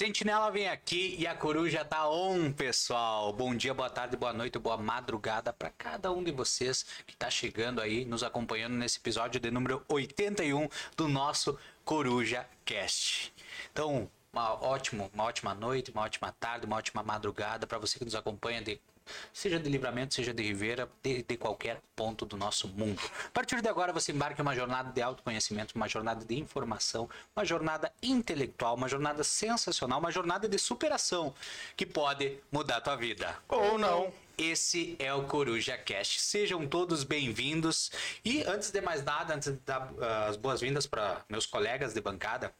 Sentinela vem aqui e a coruja tá on, pessoal. Bom dia, boa tarde, boa noite, boa madrugada para cada um de vocês que tá chegando aí, nos acompanhando nesse episódio de número 81 do nosso Coruja Cast. Então, uma ótima, uma ótima noite, uma ótima tarde, uma ótima madrugada para você que nos acompanha de seja de Livramento, seja de Ribeira, de, de, qualquer ponto do nosso mundo. A partir de agora você embarca em uma jornada de autoconhecimento, uma jornada de informação, uma jornada intelectual, uma jornada sensacional, uma jornada de superação que pode mudar a tua vida. Ou não. Esse é o Coruja Cast. Sejam todos bem-vindos. E antes de mais nada, antes de dar uh, as boas-vindas para meus colegas de bancada,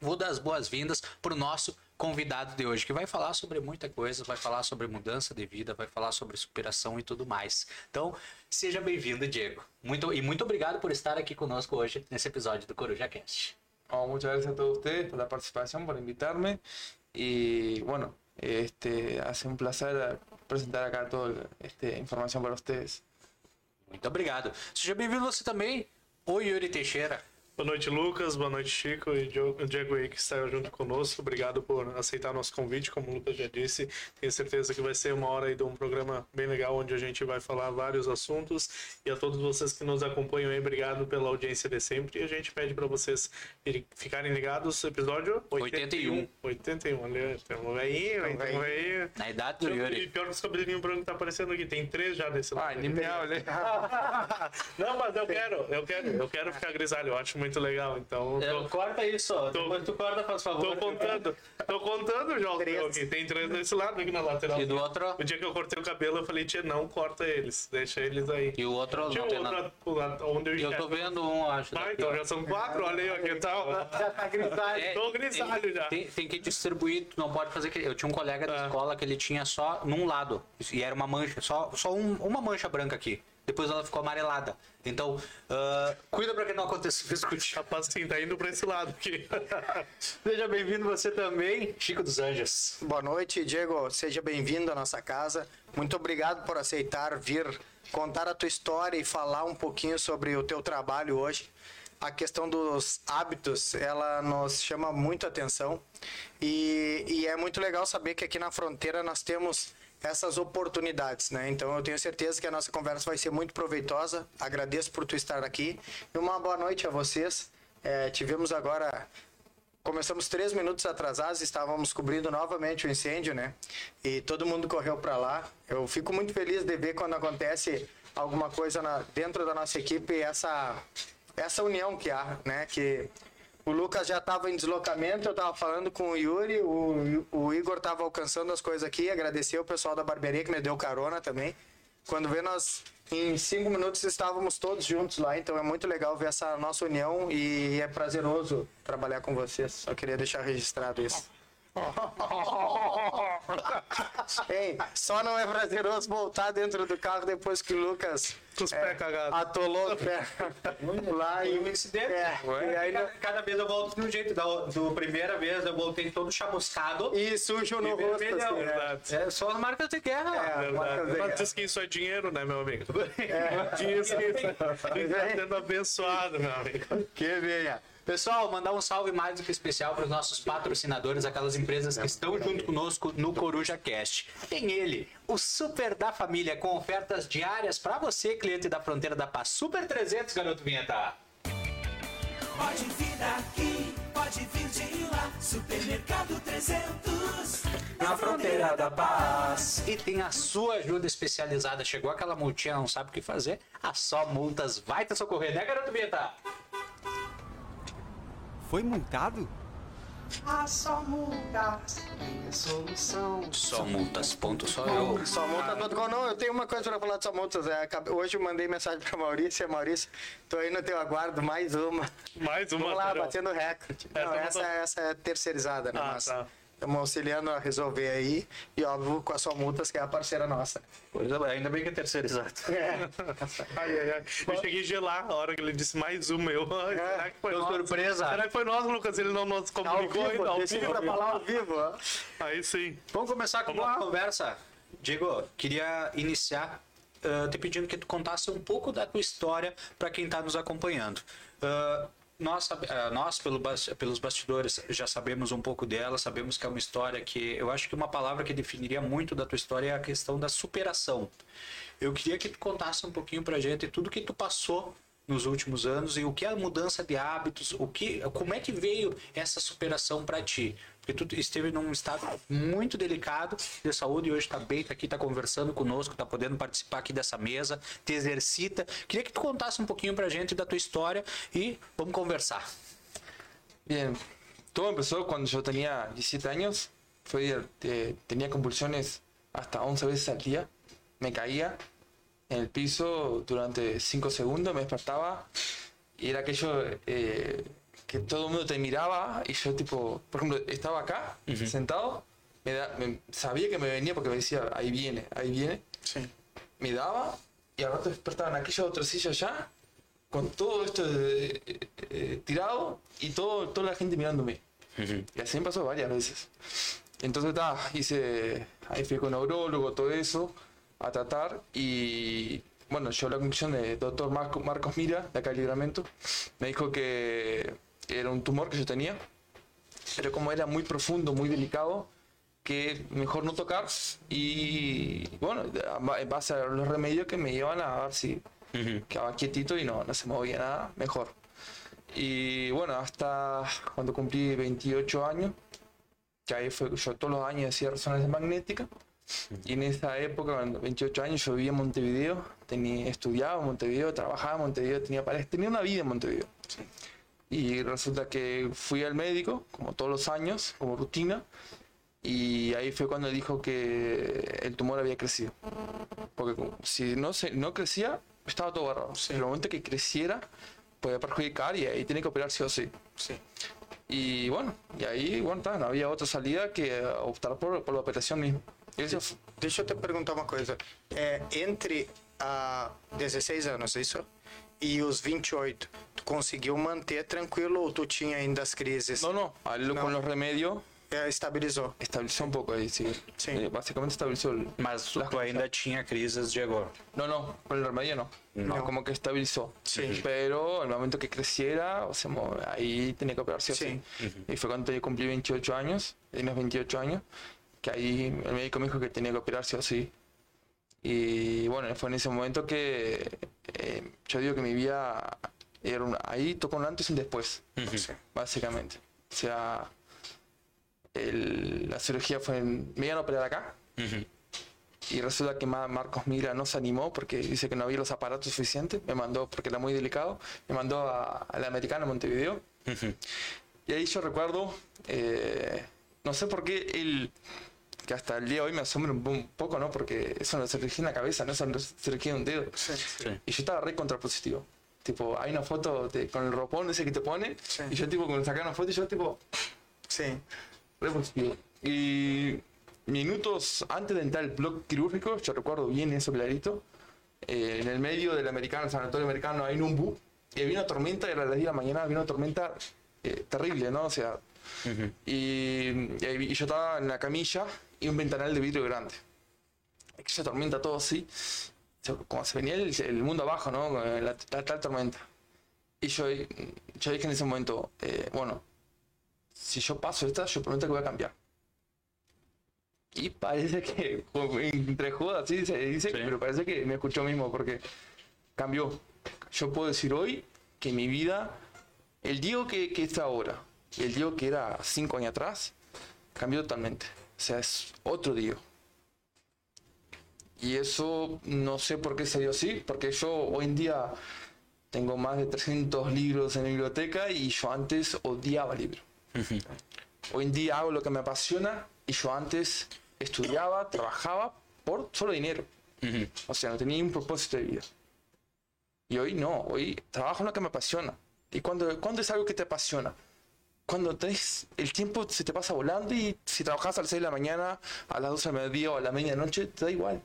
vou dar as boas-vindas para o nosso convidado de hoje, que vai falar sobre muita coisa, vai falar sobre mudança de vida, vai falar sobre superação e tudo mais. Então, seja bem-vindo, Diego. Muito, e muito obrigado por estar aqui conosco hoje nesse episódio do Coruja Cast. Oh, muchas gracias a todos ustedes por la participación, por invitarme. Y bueno, este, hace un placer presentar acá toda esta información para ustedes. Muito obrigado. Seja bem-vindo você também, o Yuri Teixeira. Boa noite, Lucas. Boa noite, Chico e Diego aí que está junto conosco. Obrigado por aceitar nosso convite, como o Lucas já disse. Tenho certeza que vai ser uma hora aí de um programa bem legal, onde a gente vai falar vários assuntos. E a todos vocês que nos acompanham aí, obrigado pela audiência de sempre. E a gente pede para vocês ficarem ligados. Episódio 81. 81, ali, temos velhinho, tem um velhinho. Na idade do Yuri. E pior que os cabelinhos brancos tá aparecendo aqui. Tem três já desse lado. Ai, nem olha. Não, mas eu quero, eu quero, eu quero ficar grisalho. Eu acho muito legal, então. Tô, corta isso, ó. Tô, Depois tu corta, faz favor. Tô contando, tô contando já os aqui. Tem três desse lado aqui na lateral. E do outro? O dia que eu cortei o cabelo, eu falei, tia, não corta eles, deixa eles aí. E o outro Tinha não tem nada. outro onde eu Eu tô vendo um, acho. Ah, então já são quatro, olha aí, ó, que tal? Já tá grisalho. É, Tô grisalho já. Tem, tem que distribuir, tu não pode fazer que. Eu tinha um colega da Ah. escola que ele tinha só num lado. E era uma mancha, só, só um- uma mancha branca aqui. Depois ela ficou amarelada. Então, ah, cuida pra que não aconteça isso contigo. Rapaz, sim, tá indo pra esse lado aqui. Seja bem-vindo você também, Chico dos Anjos. Boa noite, Diego. Seja bem-vindo à nossa casa. Muito obrigado por aceitar vir contar a tua história e falar um pouquinho sobre o teu trabalho hoje. A questão dos hábitos, ela nos chama muito atenção e, e é muito legal saber que aqui na fronteira nós temos essas oportunidades, né? Então eu tenho certeza que a nossa conversa vai ser muito proveitosa. Agradeço por tu estar aqui e uma boa noite a vocês. É, tivemos agora Começamos três minutos atrasados, estávamos cobrindo novamente o incêndio, né? E todo mundo correu para lá. Eu fico muito feliz de ver quando acontece alguma coisa na- dentro da nossa equipe, essa, essa união que há, né? Que o Lucas já estava em deslocamento, eu estava falando com o Yuri, o, o Igor estava alcançando as coisas aqui, agradecer o pessoal da barbearia que me deu carona também. Quando vê, nós em cinco minutos estávamos todos juntos lá, então é muito legal ver essa nossa união e é prazeroso trabalhar com vocês. Só queria deixar registrado isso. Ei, só não é prazeroso voltar dentro do carro depois que o Lucas Com os pés cagados. atolou o pé lá e um incidente. É, e aí cada, cada vez eu volto de um jeito. Da, do primeira vez eu voltei todo chamuscado. e sujo no E rosto. assim? Verdade. É só as marcas de guerra. É, marcas guerra. Mas diz que isso é dinheiro, né, meu amigo? Diz que isso tá sendo abençoado, meu amigo. Que venha. Pessoal, mandar um salve mais do que especial para os nossos patrocinadores, aquelas empresas que estão junto conosco no Coruja Cast. Tem ele, o Super da Família, com ofertas diárias para você, cliente da Fronteira da Paz. Super 300, garoto vinheta. Pode vir daqui, pode vir de lá. Supermercado 300. Na Fronteira da Paz. E tem a sua ajuda especializada. Chegou aquela multinha, não sabe o que fazer? A Só Multas vai te socorrer, né, garoto vinheta? Foi multado? A só multas tem a solução. Só multas, ponto, só eu. Só multa todo com não, eu tenho uma coisa para falar de só multas. É, hoje eu mandei mensagem para Maurício, Maurício, tô aí no teu aguardo, mais uma. Mais uma. Vamos lá, batendo recorde. É, Não, tamo- essa, essa é terceirizada, né? Ah, Mas tá. Estamos auxiliando a resolver aí. E óbvio, com a sua multas, que é a parceira nossa. Coisa boa, Ainda bem que é terceirizado. Ai, ai, ai. Eu cheguei a gelar a hora que ele disse mais uma. Eu, ai, será que foi nós? surpresa. Será que foi nós, Lucas? Ele não nos Ao comunicou vivo, ainda. Ao vivo. pra falar ao vivo. ó. Aí sim. Vamos começar com Vamos uma conversa. Diego, queria iniciar ah, te pedindo que tu contasse um pouco da tua história para quem está nos acompanhando. Ah, nós, ah, nós pelo pelos bastidores, já sabemos um pouco dela, sabemos que é uma história que. Eu acho que uma palavra que definiria muito da tua história é a questão da superação. Eu queria que tu contasse um pouquinho pra gente tudo que tu passou nos últimos anos e o que é a mudança de hábitos, o que, como é que veio essa superação pra ti? Porque tu esteve num estado muito delicado de saúde e hoje tá bem, tá aqui, tá conversando conosco, tá podendo participar aqui dessa mesa, te exercita. Queria que tu contasse um pouquinho pra gente da tua história e vamos conversar. Bien, todo empezó cuando yo tenía 17 años. Fue, eh, tenía convulsiones hasta 11 veces al día. Me caía en el piso durante 5 segundos, me despertaba y era aquello eh, que todo el mundo te miraba y yo tipo, por ejemplo, estaba acá, sentado, me da- me- sabía que me venía porque me decía, ahí viene, ahí viene. Me daba y al rato despertaba en aquella otra silla allá con todo esto de- eh, eh, tirado y todo, toda la gente mirándome. Y así me pasó varias veces. Entonces, ta, hice, ahí fui con neurólogo, todo eso, a tratar y bueno, yo la conclusión de doctor Marco- Marcos Mira, de acá de Libramento, me dijo que era un tumor que yo tenía, pero como era muy profundo, muy delicado, que mejor no tocar y bueno, en base a los remedios que me llevan a ver si quedaba quietito y no, no se movía nada, mejor. Y bueno, hasta cuando cumplí 28 años, que ahí fue, yo todos los años hacía resonancia magnética. Y en esa época, cuando 28 años, yo vivía en Montevideo, tenía, estudiaba en Montevideo, trabajaba en Montevideo, tenía tenía una vida en Montevideo. Y resulta que fui al médico, como todos los años, como rutina, y ahí fue cuando dijo que el tumor había crecido. Porque si no, se, no crecía, estaba todo agarrado. En el momento que creciera, podía perjudicar y ahí tiene que operar sí o sí. Sim. Y bueno, y ahí, bueno, no había otra salida que optar por, por la operación misma. Eso fue- Deixa eu te perguntar uma coisa. É, entre a 16 anos, isso? E os 28, tu conseguiu manter tranquilo ou tu tinha ainda as crises? No, no, No. con los remedios É, estabilizou. estabilizó un poco ahí, sí. Sí. Eh, básicamente estabilizó el... Mas tu ainda tinha crises de agora. No, no, con el remedio no. No, No. como que estabilizó. Sí. Pero al momento que creciera, o sea, ahí tenía que operarse Sí. así. Y fue cuando yo cumplí 28 años, tenía 28 años, que ahí el médico me dijo que tenía que operarse así. Y bueno, fue en ese momento que eh, yo digo que mi vida era una- ahí tocó un antes y un después, Sim. básicamente. O sea, el- la cirugía fue en... Me iban a operar acá, y resulta que Ma- Marcos Mira no se animó porque dice que no había los aparatos suficientes. Me mandó, porque era muy delicado, me mandó a, a la americana Montevideo. Y ahí yo recuerdo, eh, no sé por qué él, que hasta el día de hoy me asombra un, poco, ¿no? Porque es una cirugía en la cabeza, no una cirugía en un dedo. Sim. Y yo estaba re contrapositivo. Tipo, hay una foto de- con el ropón ese que te pone, Sí. y yo tipo, con sacar una foto y yo tipo, Sim. Re positivo. Y minutos antes de entrar al blog quirúrgico, yo recuerdo bien eso clarito, eh, en el medio del americano, el sanatorio americano, hay un bu, y había una tormenta, era las 10 de la mañana, había una tormenta eh, terrible, ¿no? O sea, y, y ahí- y yo estaba en la camilla y un ventanal de vidrio grande. Aquella tormenta, todo así, como se venía el, el mundo abajo, ¿no? La, tal tormenta. Y yo, yo dije en ese momento, eh, bueno, si yo paso esta, yo prometo que voy a cambiar. Y parece que, entre jodas, sí se dice, Sí. pero parece que me escuchó mismo porque cambió. Yo puedo decir hoy que mi vida, el Diego que, que está ahora y el Diego que era cinco años atrás, cambió totalmente. O sea, es otro Diego. Y eso no sé por qué se dio así, porque yo hoy en día tengo más de 300 libros en la biblioteca y yo antes odiaba libros. Hoy en día hago lo que me apasiona y yo antes estudiaba, trabajaba por solo dinero. O sea, no tenía un propósito de vida. Y hoy no, hoy trabajo en lo que me apasiona. ¿Y cuando, cuando es algo que te apasiona? Cuando tenés, el tiempo se te pasa volando y si trabajas a las 6 de la mañana, a las 12 del mediodía o a la medianoche, te da igual.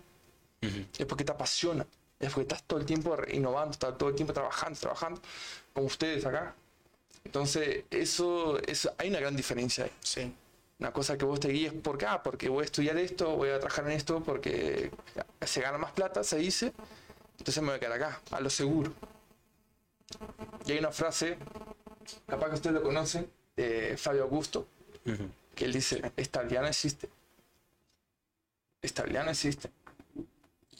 Es porque te apasiona. Es porque estás todo el tiempo innovando, estás todo el tiempo trabajando, trabajando, como ustedes acá. Entonces, eso, eso hay una gran diferencia ahí. Sim. Una cosa que vos te guíes por acá, porque voy a estudiar esto, voy a trabajar en esto, porque se gana más plata, se dice. Entonces me voy a quedar acá, a lo seguro. Y hay una frase capaz que ustedes lo conocen, de Fabio Augusto, Ujú. que él dice, estabilidad no existe. Estabilidad no existe.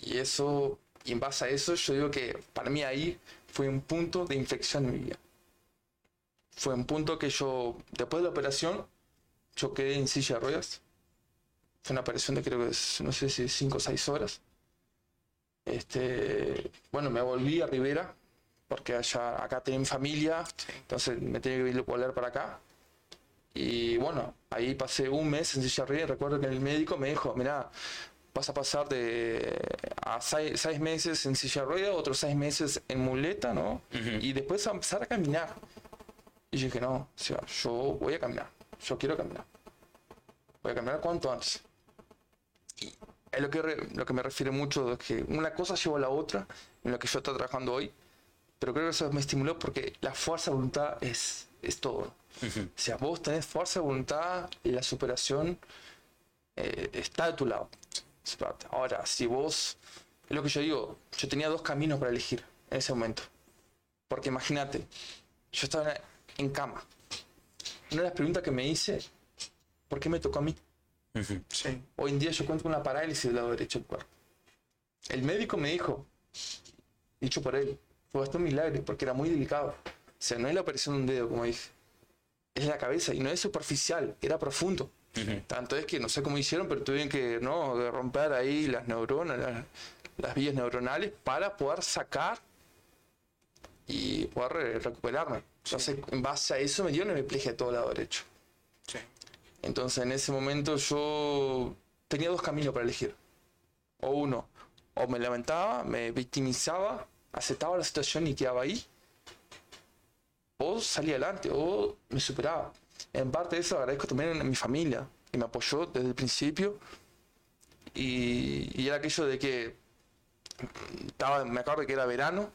Y eso, y en base a eso, yo digo que para mí ahí fue un punto de inflexión en mi vida. Fue un punto que yo, después de la operación, yo quedé en silla de ruedas. Fue una operación de creo que, es, no sé si 5 o 6 horas. Este, bueno, me volví a Rivera, porque allá, acá tenía mi familia, entonces me tenía que volver para acá. Y bueno, ahí pasé un mes en silla de recuerdo que el médico me dijo, mira, vas a pasar de a seis, seis meses en silla de ruedas, otros seis meses en muleta, ¿no? Y después a empezar a caminar. Y yo dije, no, o sea, yo voy a caminar, yo quiero caminar. Voy a caminar cuanto antes. Y es lo que, re- lo que me refiere mucho, es que una cosa lleva a la otra, en lo que yo estoy trabajando hoy, pero creo que eso me estimuló porque la fuerza de voluntad es, es todo. O sea, vos tenés fuerza de voluntad y la superación eh, está de tu lado. Ahora, si vos, es lo que yo digo, yo tenía dos caminos para elegir en ese momento. Porque imagínate, yo estaba en cama. Una de las preguntas que me hice, ¿por qué me tocó a mí? Sí. Hoy en día yo cuento con una parálisis del lado derecho del cuerpo. El médico me dijo, dicho por él, fue bastante un milagro porque era muy delicado. O sea, no es la operación de un dedo, como dije. Es la cabeza y no es superficial, era profundo. Tanto es que no sé cómo hicieron, pero tuvieron que ¿no? romper ahí las neuronas, las, las vías neuronales para poder sacar y poder re- recuperarme. Entonces, en base a eso me el pliegue de todo lado derecho. Sí. Entonces en ese momento yo tenía dos caminos para elegir. O uno, o me lamentaba, me victimizaba, aceptaba la situación y quedaba ahí. O salía adelante, o me superaba. En parte de eso agradezco también a mi familia, que me apoyó desde el principio. Y, y era aquello de que estaba, me acuerdo que era verano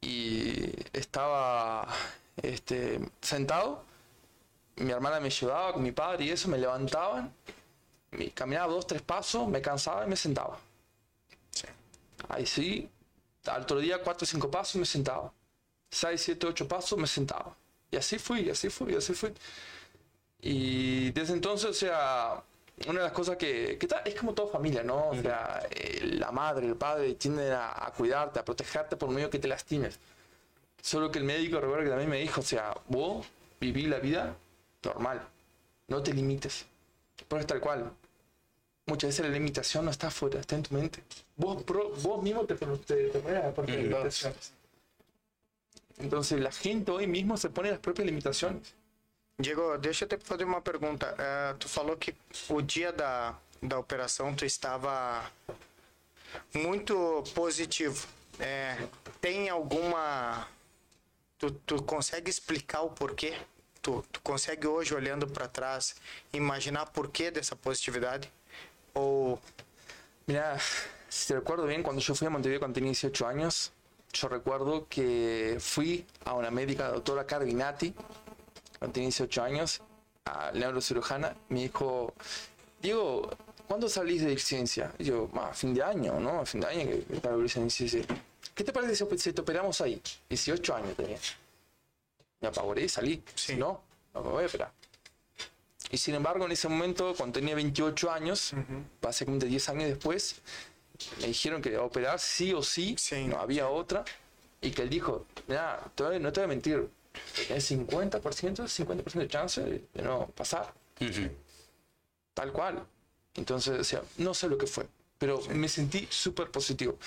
y estaba este, sentado mi hermana me llevaba con mi padre y eso, me levantaban, me- caminaba dos, tres pasos, me cansaba y me sentaba. Ahí sí, al otro día cuatro o cinco pasos me sentaba. Seis, siete, ocho pasos me sentaba. Y así fui, y así fui, y así fui. Y desde entonces, o sea, una de las cosas que, que es como toda familia, ¿no? O sea, eh, la madre, el padre tienden a, a cuidarte, a protegerte por medio que te lastimes. Solo que el médico, recuerdo que también me dijo, o sea, vos viví la vida normal, no te limites. Porque es tal cual. Muchas veces la limitación no está afuera, está en tu mente. Vos, pro- vos mismo te, te, te pones las propias limitaciones. Entonces la gente hoy mismo se pone las propias limitaciones. Diego, deixa eu te fazer uma pergunta. Eh, tu falou que o dia da, da operação tu estava muito positivo. Eh, tem alguma. Tu, tu consegue explicar o porquê? Tu, tu consegue hoje, olhando para trás, imaginar porquê dessa positividade? Ou. Mira, si te recuerdo bien, cuando yo fui a Montevideo cuando tenía 18 años, yo recuerdo que fui a una médica, la doctora Carbinati, cuando tenía 18 años, a la neurocirujana, me dijo, Diego, ¿cuándo salís de licencia? Y yo, "Ah, a fin de año, ¿no? A fin de año que, que licencia. Sí, sí. ¿Qué te parece si, si te operamos ahí? 18 años tenía. Me apavoré y salí. Sí. No, no me voy a operar. Y sin embargo, en ese momento, cuando tenía 28 años, básicamente 10 años después, me dijeron que operar sí o sí, Sí. no había otra, y que él dijo, no te voy a mentir, tenés 50%, 50% de chance de, no pasar, Ujú. tal cual. Entonces, o sea, no sé lo que fue, pero me sentí súper positivo.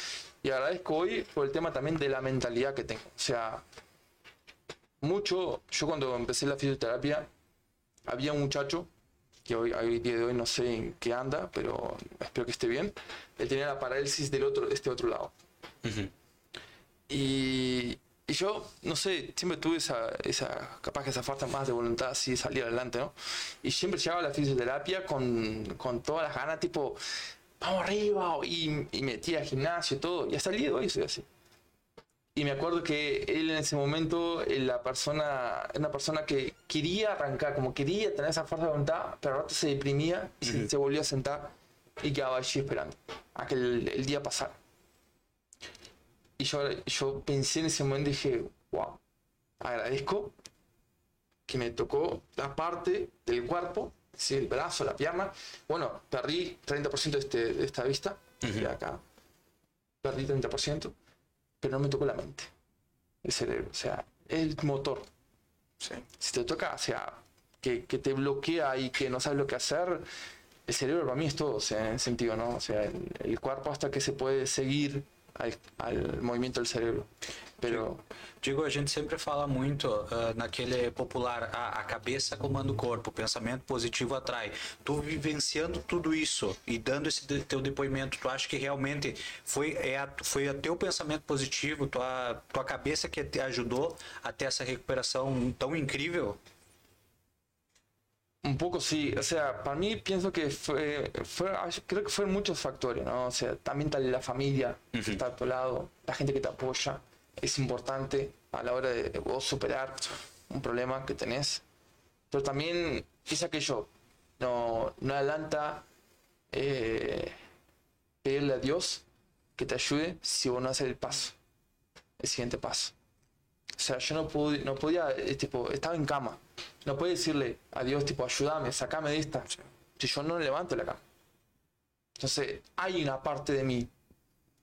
Y agradezco hoy por el tema también de la mentalidad que tengo. O sea, mucho, yo cuando empecé la fisioterapia, había un muchacho que hoy, hoy día de hoy no sé en qué anda, pero espero que esté bien. Él tenía la parálisis del otro, de este otro lado. Ujú. Y, y yo, no sé, siempre tuve esa, esa, capaz que esa falta más de voluntad así de salir adelante, ¿no? Y siempre llegaba a la fisioterapia con, con todas las ganas, tipo, vamos arriba, y, y metía al gimnasio y todo. Y hasta el día de hoy soy así. Y me acuerdo que él en ese momento, eh, la persona, era una persona que quería arrancar, como quería tener esa fuerza de voluntad, pero al rato se deprimía y se, se volvió a sentar y quedaba allí esperando a que el, el día pasara. Y yo, yo pensé en ese momento y dije, wow, agradezco que me tocó la parte del cuerpo, decir, el brazo, la pierna. Bueno, perdí 30% de, este, de esta vista, de acá. Perdí 30%, pero no me tocó la mente, el cerebro, o sea, el motor. Si te toca, o sea, que, que te bloquea y que no sabes lo que hacer, el cerebro para mí es todo, o sea, en sentido, ¿no? O sea, el, el cuerpo hasta que se puede seguir al, al del cerebro. Pero Digo, a gente sempre fala muito ah, naquele popular, a cabeça comanda o corpo, o pensamento positivo atrai. Tu vivenciando tudo isso e dando esse de- teu depoimento, tu acha que realmente foi, é a, foi o teu pensamento positivo, tua, tua cabeça que te ajudou a ter essa recuperação tão incrível? Un poco sí, o sea, para mí pienso que fue, fue creo que fueron muchos factores, ¿no? O sea, también tal la familia que está a tu lado, la gente que te apoya, es importante a la hora de vos superar un problema que tenés. Pero también es aquello, no, no adelanta eh, pedirle a Dios que te ayude si vos no haces el paso, el siguiente paso. O sea, yo no, pude, no podía, eh, tipo, estaba en cama. No podía decirle a Dios, tipo, ayúdame, sacame de esta. Si yo no levanto la cama. Entonces, hay una parte de mí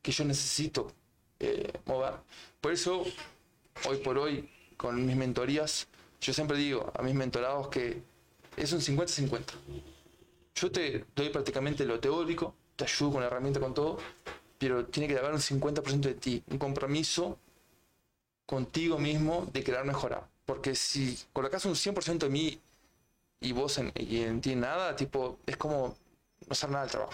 que yo necesito eh, mover. Por eso, hoy por hoy, con mis mentorías, yo siempre digo a mis mentorados que es un 50-50. Yo te doy prácticamente lo teórico, te ayudo con la herramienta, con todo, pero tiene que haber un 50% de ti, un compromiso contigo mismo de querer mejorar. Porque si colocas un 100% de mí y vos en, y en ti nada, tipo, es como no hacer nada del trabajo.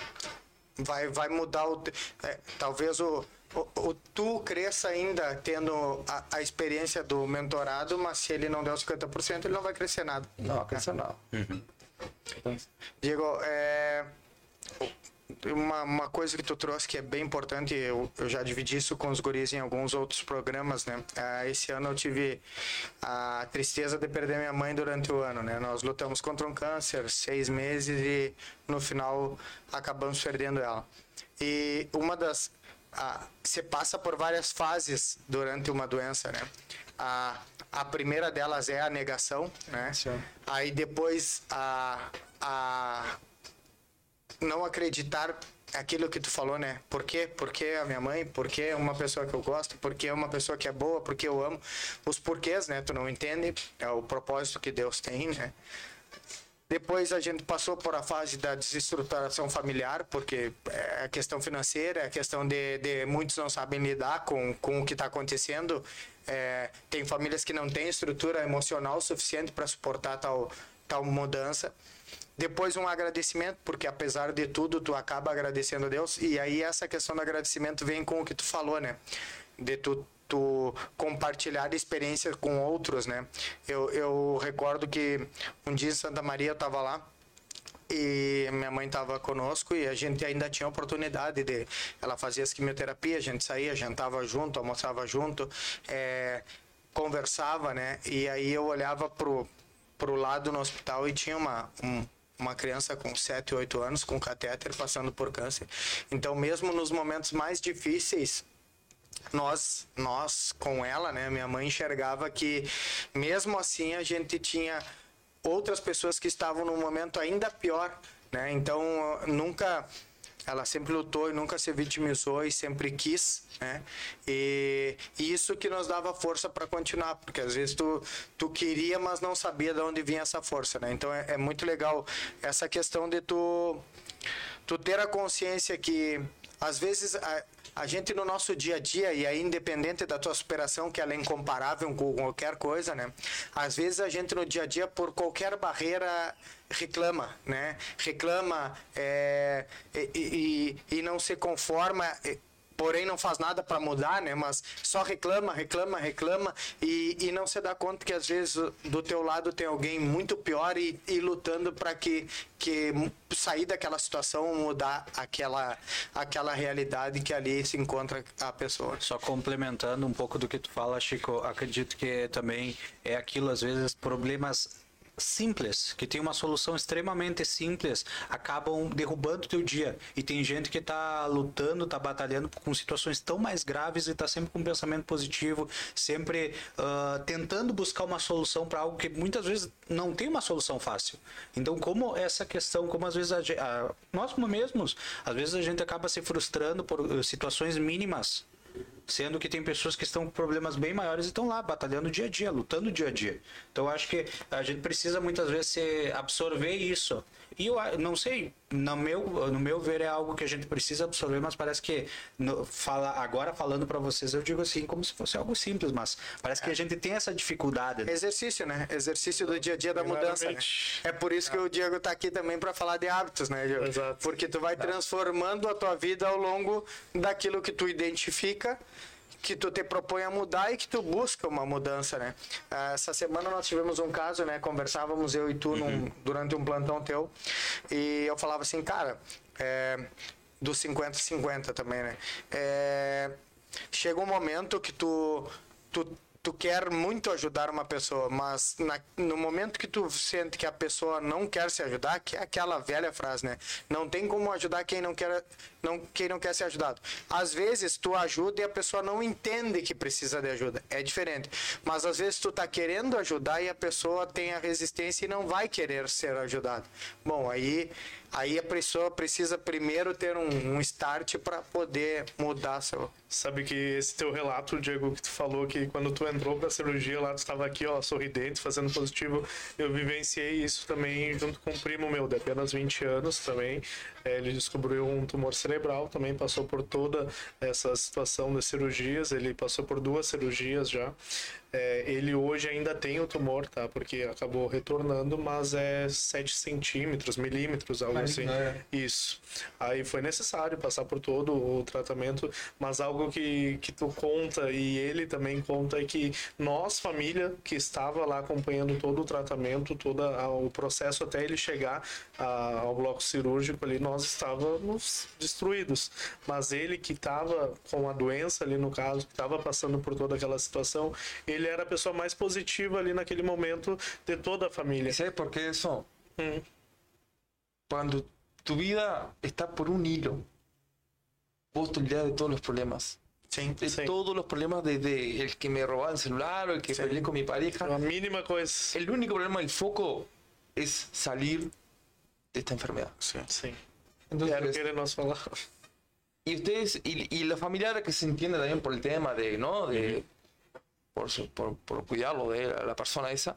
vai, vai mudar o. é, talvez o, o, o tu cresça ainda tendo a, a experiência do mentorado, mas se ele não der os 50%, ele não vai crescer nada. No va a crecer nada. Diego, é, uma, uma coisa que tu trouxe que é bem importante, eu, eu já dividi isso com os guris em alguns outros programas, né? Ah, esse ano eu tive a tristeza de perder minha mãe durante o ano, né? Nós lutamos contra um câncer, seis meses e no final acabamos perdendo ela. E uma das... ah, você passa por várias fases durante uma doença, né? A, a primeira delas é a negação, né? Sim. Aí depois a, a não acreditar aquilo que tu falou, né? Por quê? Porque a minha mãe, porque é uma pessoa que eu gosto, porque é uma pessoa que é boa, porque eu amo. Os porquês, né? Tu não entende, é o propósito que Deus tem, né? Depois a gente passou por a fase da desestruturação familiar, porque é a questão financeira, é a questão de, de muitos não sabem lidar com, com o que está acontecendo. É, tem famílias que não têm estrutura emocional suficiente para suportar tal, tal mudança. Depois um agradecimento, porque apesar de tudo, tu acaba agradecendo a Deus. E aí essa questão do agradecimento vem com o que tu falou, né? De tu, tu compartilhar experiências com outros, né? Eu, eu recordo que um dia em Santa Maria eu tava lá e minha mãe estava conosco e a gente ainda tinha oportunidade de ela fazia as quimioterapia a gente saía jantava junto almoçava junto é, conversava né e aí eu olhava pro pro lado no hospital e tinha uma um, uma criança com 7, 8 anos com catéter passando por câncer. Então mesmo nos momentos mais difíceis nós nós com ela né minha mãe enxergava que mesmo assim a gente tinha outras pessoas que estavam num momento ainda pior né? Então nunca ela sempre lutou e nunca se vitimizou e sempre quis, né? E, e isso que nos dava força para continuar, porque às vezes tu, tu queria, mas não sabia de onde vinha essa força, né? Então é, é muito legal essa questão de tu, tu ter a consciência que às vezes a gente no nosso dia a dia, e aí independente da tua superação, que ela é incomparável com qualquer coisa, né? Às vezes a gente no dia a dia, por qualquer barreira, reclama, né? Reclama é, e, e, e não se conforma. e- Porém, não faz nada para mudar, né? Mas só reclama, reclama, reclama e, e não se dá conta que às vezes do teu lado tem alguém muito pior e, e lutando para que, que sair daquela situação, mudar aquela, aquela realidade que ali se encontra a pessoa. Só complementando um pouco do que tu fala, Chico, acredito que também é aquilo, às vezes, problemas simples, que tem uma solução extremamente simples, acabam derrubando o teu dia. E tem gente que tá lutando, tá batalhando com situações tão mais graves e tá sempre com um pensamento positivo, sempre uh, tentando buscar uma solução para algo que muitas vezes não tem uma solução fácil. Então, como essa questão, como às vezes a, a, nós mesmos, às vezes a gente acaba se frustrando por uh, situações mínimas Sendo que tem pessoas que estão com problemas bem maiores e estão lá batalhando dia a dia, lutando dia a dia. Então acho que a gente precisa muitas vezes absorver isso. E eu não sei, no meu, no meu ver é algo que a gente precisa absorver, mas parece que no, fala, agora falando para vocês eu digo assim como se fosse algo simples, mas parece que a gente tem essa dificuldade. Né? Exercício, né? Exercício do dia a dia da mudança. Né? É por isso que o Diego tá aqui também para falar de hábitos, né, Diego? Exato. Porque tu vai transformando a tua vida ao longo daquilo que tu identifica que tu te propõe a mudar e que tu busca uma mudança, né? Essa semana nós tivemos um caso, né? Conversávamos eu e tu num, uhum. durante um plantão teu e eu falava assim, cara, é, dos 50-50 também, né? É, chega um momento que tu, tu tu quer muito ajudar uma pessoa, mas na, no momento que tu sente que a pessoa não quer se ajudar, que é aquela velha frase, né? Não tem como ajudar quem não quer, não, quem não quer ser ajudado. Às vezes tu ajuda e a pessoa não entende que precisa de ajuda. É diferente. Mas às vezes tu tá querendo ajudar e a pessoa tem a resistência e não vai querer ser ajudado. Bom, aí aí a pessoa precisa primeiro ter um, um start para poder mudar seu. Sabe que esse teu relato, Diego, que tu falou que quando tu entrou pra cirurgia lá, tu estava aqui, ó, sorridente, fazendo positivo. Eu vivenciei isso também junto com um primo meu, de apenas 20 anos também. É, ele descobriu um tumor cerebral, também passou por toda essa situação das cirurgias. Ele passou por duas cirurgias já. É, ele hoje ainda tem o tumor, tá? Porque acabou retornando, mas é 7 centímetros, milímetros, algo assim. É. Isso. Aí foi necessário passar por todo o tratamento, mas algo que, que tu conta e ele também conta é que nós, família, que estava lá acompanhando todo o tratamento, todo o processo até ele chegar a, ao bloco cirúrgico ali, nós estávamos destruídos. Mas ele que estava com a doença ali no caso, que estava passando por toda aquela situação, ele ele era a pessoa mais positiva ali naquele momento de toda a família. ¿Sabes por qué eso? Mm. Cuando tu vida está por un hilo, vos te olvidas de todos los problemas. Sí, de sí. todos los problemas, desde el que me robaba el celular o el que sí. peleé con mi pareja. La mínima cosa. El único problema, el foco, es salir de esta enfermedad. Sí. sí. Entonces, ya no quieren falar. Y ustedes, y, y la familiar que se entiende también por el tema de, ¿no? De, por, por, cuidarlo de la persona esa,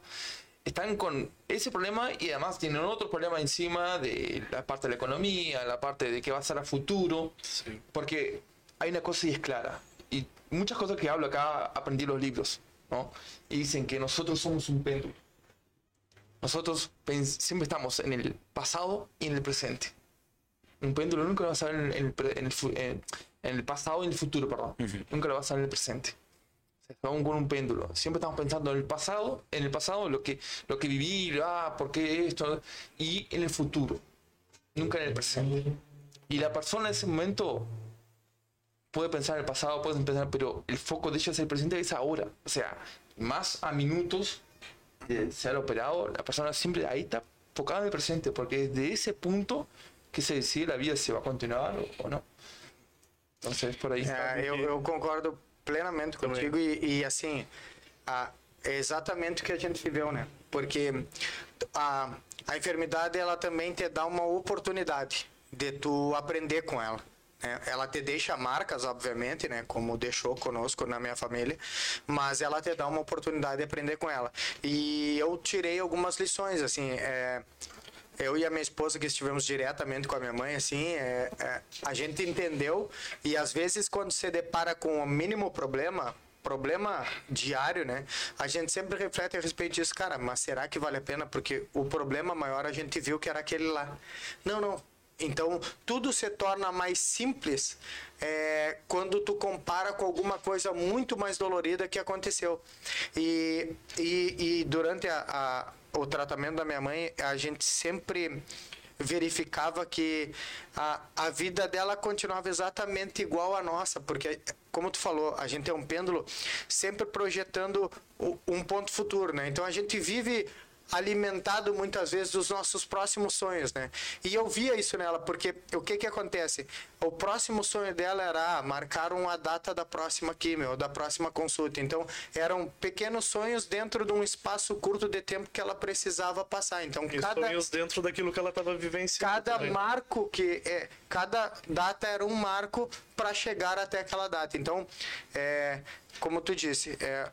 están con ese problema y además tienen otro problema encima de la parte de la economía, la parte de qué va a ser a futuro, porque hay una cosa y es clara, y muchas cosas que hablo acá aprendí los libros, ¿no? Y dicen que nosotros somos un péndulo. Nosotros siempre estamos en el pasado y en el presente. Un péndulo nunca lo va a saber en el, en el, en el pasado y en el futuro, perdón. Nunca lo va a saber en el presente aún con un péndulo. Siempre estamos pensando en el pasado, en el pasado lo que, lo que viví, ah, por qué esto, y en el futuro, nunca en el presente. Y la persona en ese momento puede pensar en el pasado, puede pensar, pero el foco de ella es el presente, es ahora. O sea, más a minutos de ser operado, la persona siempre ahí está enfocada en el presente, porque desde ese punto que se decide la vida si va a continuar o, no. Entonces, por ahí. Ah, yo concordo plenamente contigo e, e, assim, a, é exatamente o que a gente viveu, né? Porque a, a enfermidade ela também te dá uma oportunidade de tu aprender com ela. Né? Ela te deixa marcas, obviamente, né? Como deixou conosco na minha família, mas ela te dá uma oportunidade de aprender com ela. E eu tirei algumas lições, assim, é, eu e a minha esposa que estivemos diretamente com a minha mãe, assim, é, é, a gente entendeu e às vezes quando se depara com o mínimo problema, problema diário, né? A gente sempre reflete a respeito disso, cara, mas será que vale a pena? Porque o problema maior a gente viu que era aquele lá. Não, não. Então, tudo se torna mais simples é, quando tu compara com alguma coisa muito mais dolorida que aconteceu. E, e, e durante a, a o tratamento da minha mãe, a gente sempre verificava que a, a vida dela continuava exatamente igual à nossa, porque, como tu falou, a gente é um pêndulo sempre projetando um ponto futuro, né? Então a gente vive alimentado muitas vezes os nossos próximos sonhos, né? E eu via isso nela, porque o que que acontece? O próximo sonho dela era ah, marcar uma data da próxima quimio, da próxima consulta. Então, eram pequenos sonhos dentro de um espaço curto de tempo que ela precisava passar. Então, E cada sonhos dentro daquilo que ela estava vivenciando. cada também. marco que é cada data era um marco para chegar até aquela data então é, como tu disse é,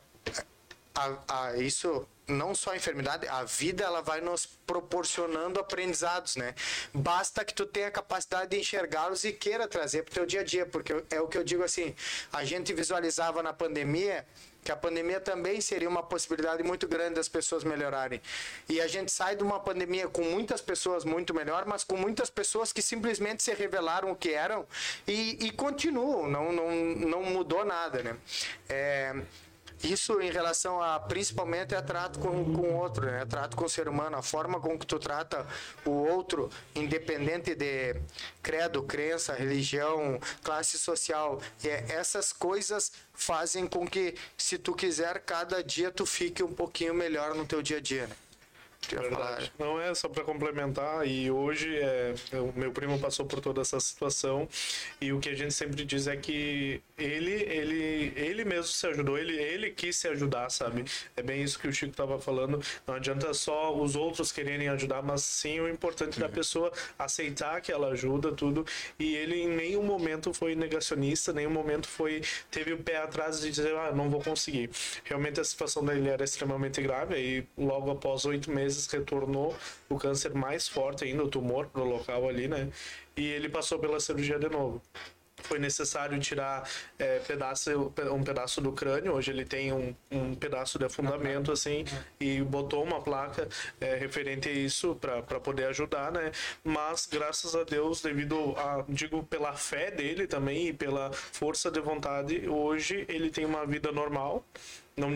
a, a- isso não só a enfermidade a vida ela vai nos proporcionando aprendizados né basta que tu tenha a capacidade de enxergá-los e queira trazer para o teu dia a dia porque é o que eu digo assim a gente visualizava na pandemia que a pandemia também seria uma possibilidade muito grande das pessoas melhorarem. E a gente sai de uma pandemia com muitas pessoas muito melhor, mas com muitas pessoas que simplesmente se revelaram o que eram e, e continuam, não, não, não mudou nada, né? É, isso em relação a principalmente a trato com com o outro, né? Trato com o ser humano, a forma com que tu trata o outro, independente de credo, crença, religião, classe social, é- essas coisas fazem com que se tu quiser cada dia tu fique um pouquinho melhor no teu dia a dia, né? Verdade. Não é só para complementar e hoje é, o meu primo passou por toda essa situação e o que a gente sempre diz é que ele ele ele mesmo se ajudou, ele ele quis se ajudar, sabe? É bem isso que o Chico estava falando. Não adianta só os outros quererem ajudar, mas sim o importante da pessoa aceitar que ela ajuda tudo e ele em nenhum momento foi negacionista, nenhum momento foi teve o pé atrás de dizer ah não vou conseguir. Realmente a situação dele era extremamente grave e logo após oito meses retornou o câncer mais forte ainda, o tumor no local ali, né? E ele passou pela cirurgia de novo. Foi necessário tirar é, pedaço, um pedaço do crânio. Hoje ele tem um, um pedaço de afundamento, assim, e botou uma placa é, referente a isso para poder ajudar, né? Mas, graças a Deus, devido a, digo, pela fé dele também e pela força de vontade, hoje ele tem uma vida normal. Não,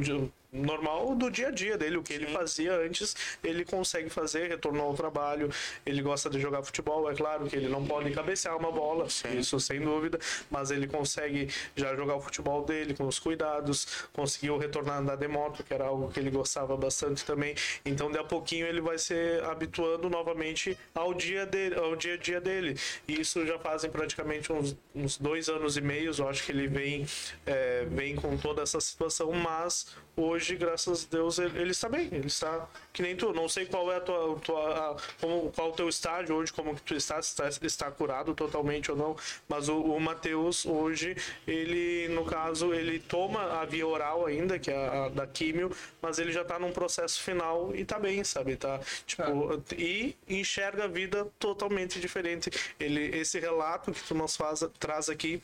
normal do dia a dia dele, o que ele fazia antes, ele consegue fazer, retornou ao trabalho, ele gosta de jogar futebol, é claro que ele não pode cabecear uma bola, isso sem dúvida, mas ele consegue já jogar o futebol dele com os cuidados, conseguiu retornar a andar de moto, que era algo que ele gostava bastante também, então de a pouquinho ele vai se habituando novamente ao dia dele, ao dia a dia dele, e isso já fazem praticamente uns, uns dois anos e meio, eu acho que ele vem, é, vem com toda essa situação, mas hoje, graças a Deus, ele, ele está bem. Ele está que nem tu. Não sei qual é a tua, tua como, qual o teu estágio hoje, como que tu está, se está, está curado totalmente ou não. Mas o, o Matheus hoje, ele, no caso, ele toma a via oral ainda, que é a, a da químio, mas ele já está num processo final e tá bem, sabe? Tá, tipo, e enxerga a vida totalmente diferente. Ele, esse relato que tu nos faz, traz aqui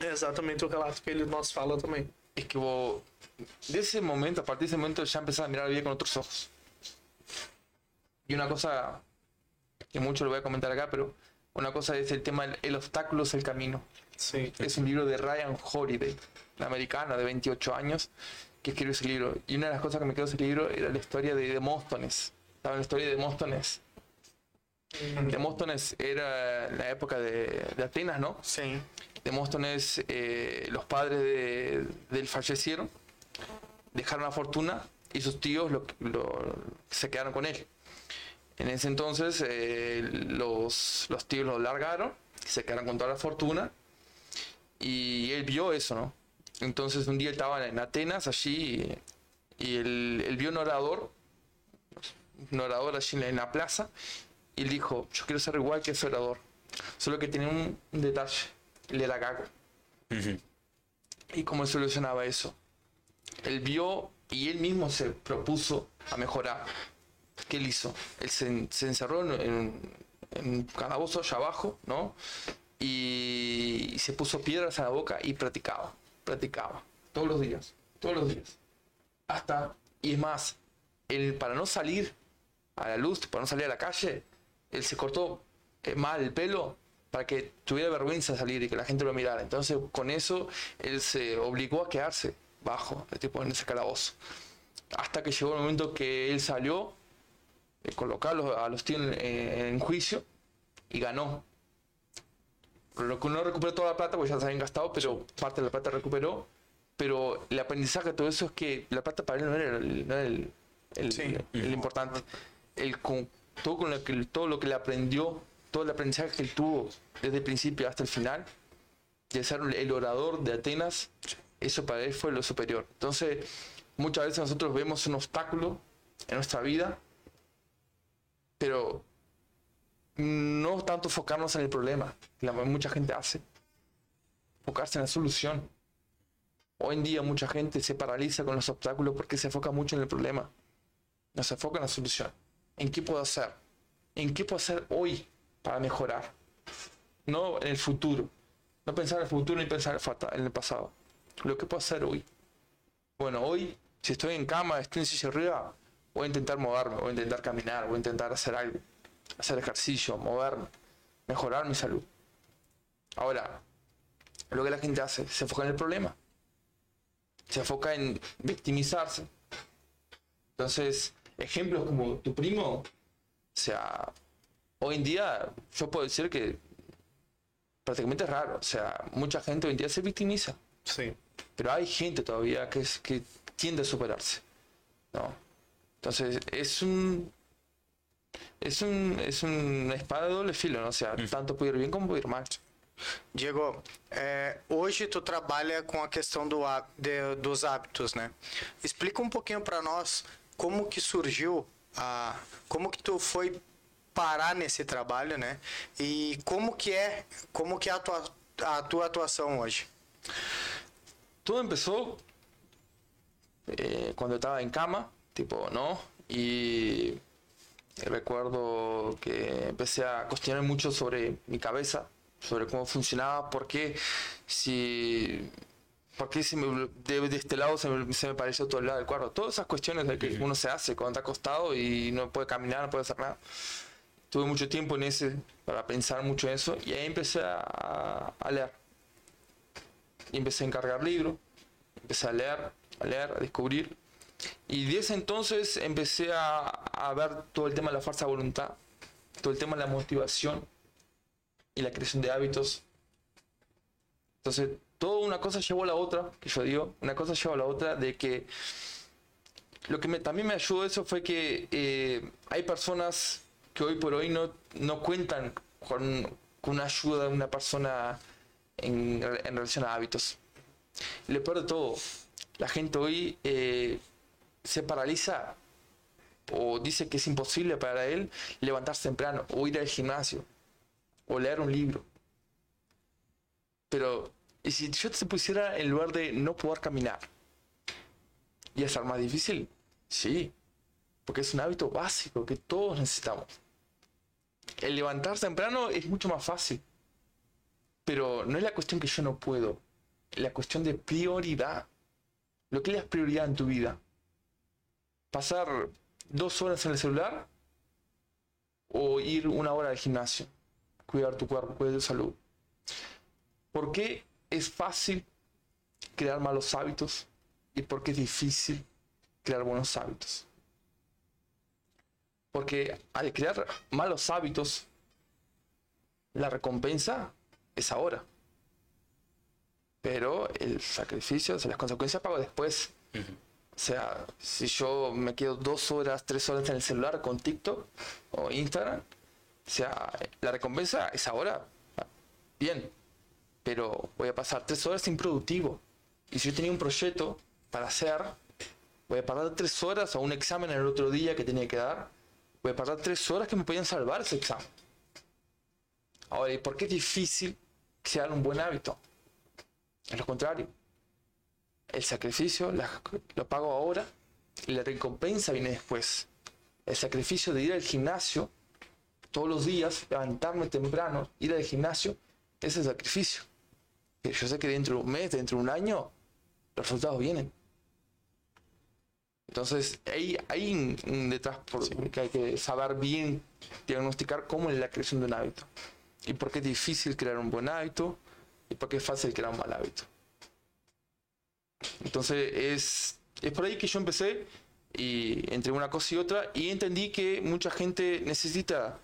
é exatamente o relato que ele nos fala também. Es que vos, de ese momento, a partir de ese momento, ya empezás a mirar la vida con otros ojos. Y una cosa que mucho lo voy a comentar acá, pero una cosa es el tema, el, el obstáculo es el camino. Es un libro de Ryan Holiday, una americana de 28 años, que escribió ese libro. Y una de las cosas que me quedó de ese libro era la historia de Demóstones. Estaba la historia de Demóstones. Demóstones era la época de, de Atenas, ¿no? Sim. Demóstones, eh, los padres de, de él fallecieron, dejaron la fortuna y sus tíos se quedaron con él. En ese entonces eh, los, tíos lo largaron, se quedaron con toda la fortuna y él vio eso. Entonces un día estaba en Atenas allí y, él, vio un orador, un orador allí en la, plaza y él dijo, yo quiero ser igual que ese orador. Solo que un, un detalle, él era gago. ¿Y cómo solucionaba eso? Él vio y él mismo se propuso a mejorar. ¿Qué él hizo? Él se, en- se encerró en, en, en un calabozo allá abajo, ¿no? Y, y se puso piedras a la boca y practicaba, practicaba, todos los días, todos los días. Hasta, y es más, él para no salir a la luz, para no salir a la calle, él se cortó eh, mal el pelo para que tuviera vergüenza salir y que la gente lo mirara. Entonces, con eso, él se obligó a quedarse bajo, tipo en ese calabozo. Hasta que llegó el momento que él salió, eh, colocarlos a los tíos en, eh, en juicio y ganó. Lo que no recuperó toda la plata porque ya se habían gastado, pero parte de la plata recuperó. Pero el aprendizaje de todo eso es que la plata para él no era el, no era el, el, Sí. el importante. El todo, con lo que, todo lo que le aprendió, todo el aprendizaje que él tuvo desde el principio hasta el final, de ser el orador de Atenas, eso para él fue lo superior. Entonces, muchas veces nosotros vemos un obstáculo en nuestra vida, pero no tanto enfocarnos en el problema, que la, mucha gente hace, enfocarse en la solución. Hoy en día mucha gente se paraliza con los obstáculos porque se enfoca mucho en el problema. No se enfoca en la solución. ¿En qué puedo hacer? ¿En qué puedo hacer hoy para mejorar? No en el futuro. No pensar en el futuro ni pensar en el pasado. Lo que puedo hacer hoy. Bueno, hoy, si estoy en cama, estoy en silla arriba, voy a intentar moverme, voy a intentar caminar, voy a intentar hacer algo. Hacer ejercicio, moverme, mejorar mi salud. Ahora, lo que la gente hace, se enfoca en el problema. Se enfoca en victimizarse. Entonces, ejemplos como tu primo, o sea, hoy en día yo puedo decir que prácticamente es raro. O sea, mucha gente hoy en día se victimiza. Sim. Pero hay gente todavía que, es, que tiende a superarse. ¿no? Entonces, es un. Es un, es una espada de doble filo, ¿no? O sea, tanto puede ir bien como puede ir mal. Diego, é, hoje tu trabalha com a questão do, de- dos hábitos, né? Explica um pouquinho para nós como que surgiu, a, como que tu foi parar nesse trabalho, né? E como que é, como que é a tua, a tua atuação hoje? Todo empezó eh, cuando estaba en cama, tipo, ¿no? Y recuerdo que empecé a cuestionar mucho sobre mi cabeza, sobre cómo funcionaba, por qué si... ¿Por qué si me, de, de este lado se me, se me pareció el lado del cuarto? Todas esas cuestiones de que uno se hace cuando está acostado y no puede caminar, no puede hacer nada. Tuve mucho tiempo en ese, para pensar mucho en eso, y ahí empecé a, a leer y empecé a encargar libros, empecé a leer, a leer, a descubrir. Y de ese entonces empecé a, a ver todo el tema de la de voluntad, todo el tema de la motivación y la creación de hábitos. Entonces, toda una cosa llevó a la otra, que yo digo, una cosa llevó a la otra, de que lo que me- también me ayudó eso fue que eh, hay personas que hoy por hoy no, no cuentan con, con una ayuda de una persona en, en relación a hábitos. Y lo peor de todo, la gente hoy eh, se paraliza o dice que es imposible para él levantarse temprano o ir al gimnasio o leer un libro. Pero, ¿y si yo te pusiera en lugar de no poder caminar? ¿Y es más difícil? Sí, porque es un hábito básico que todos necesitamos. El levantarse temprano es mucho más fácil. Pero no es la cuestión que yo no puedo, es la cuestión de prioridad. Lo que es la prioridad en tu vida. Pasar dos horas en el celular o ir una hora al gimnasio. Cuidar tu cuerpo, cuidar tu salud. ¿Por qué es fácil crear malos hábitos y por qué es difícil crear buenos hábitos? Porque al crear malos hábitos, la recompensa es ahora. Pero el sacrificio, o sea, las consecuencias pago después. O sea, si yo me quedo dos horas, tres horas en el celular con TikTok o Instagram, o sea, la recompensa es ahora. Bien. Pero voy a pasar tres horas improductivo. Y si yo tenía un proyecto para hacer, voy a parar tres horas a un examen el otro día que tenía que dar. Voy a parar tres horas que me podían salvar ese examen. Ahora, ¿y por qué es difícil crear un buen hábito? Es lo contrario. El sacrificio lo pago ahora y la recompensa viene después. El sacrificio de ir al gimnasio todos los días, levantarme temprano, ir al gimnasio, es el sacrificio. Pero yo sé que dentro de un mes, dentro de un año, los resultados vienen. Entonces, hay, hay detrás por, que hay que saber bien diagnosticar cómo es la creación de un hábito. Y por qué es difícil crear un buen hábito y por qué es fácil crear un mal hábito. Entonces, es, es por ahí que yo empecé y entre una cosa y otra y entendí que mucha gente necesita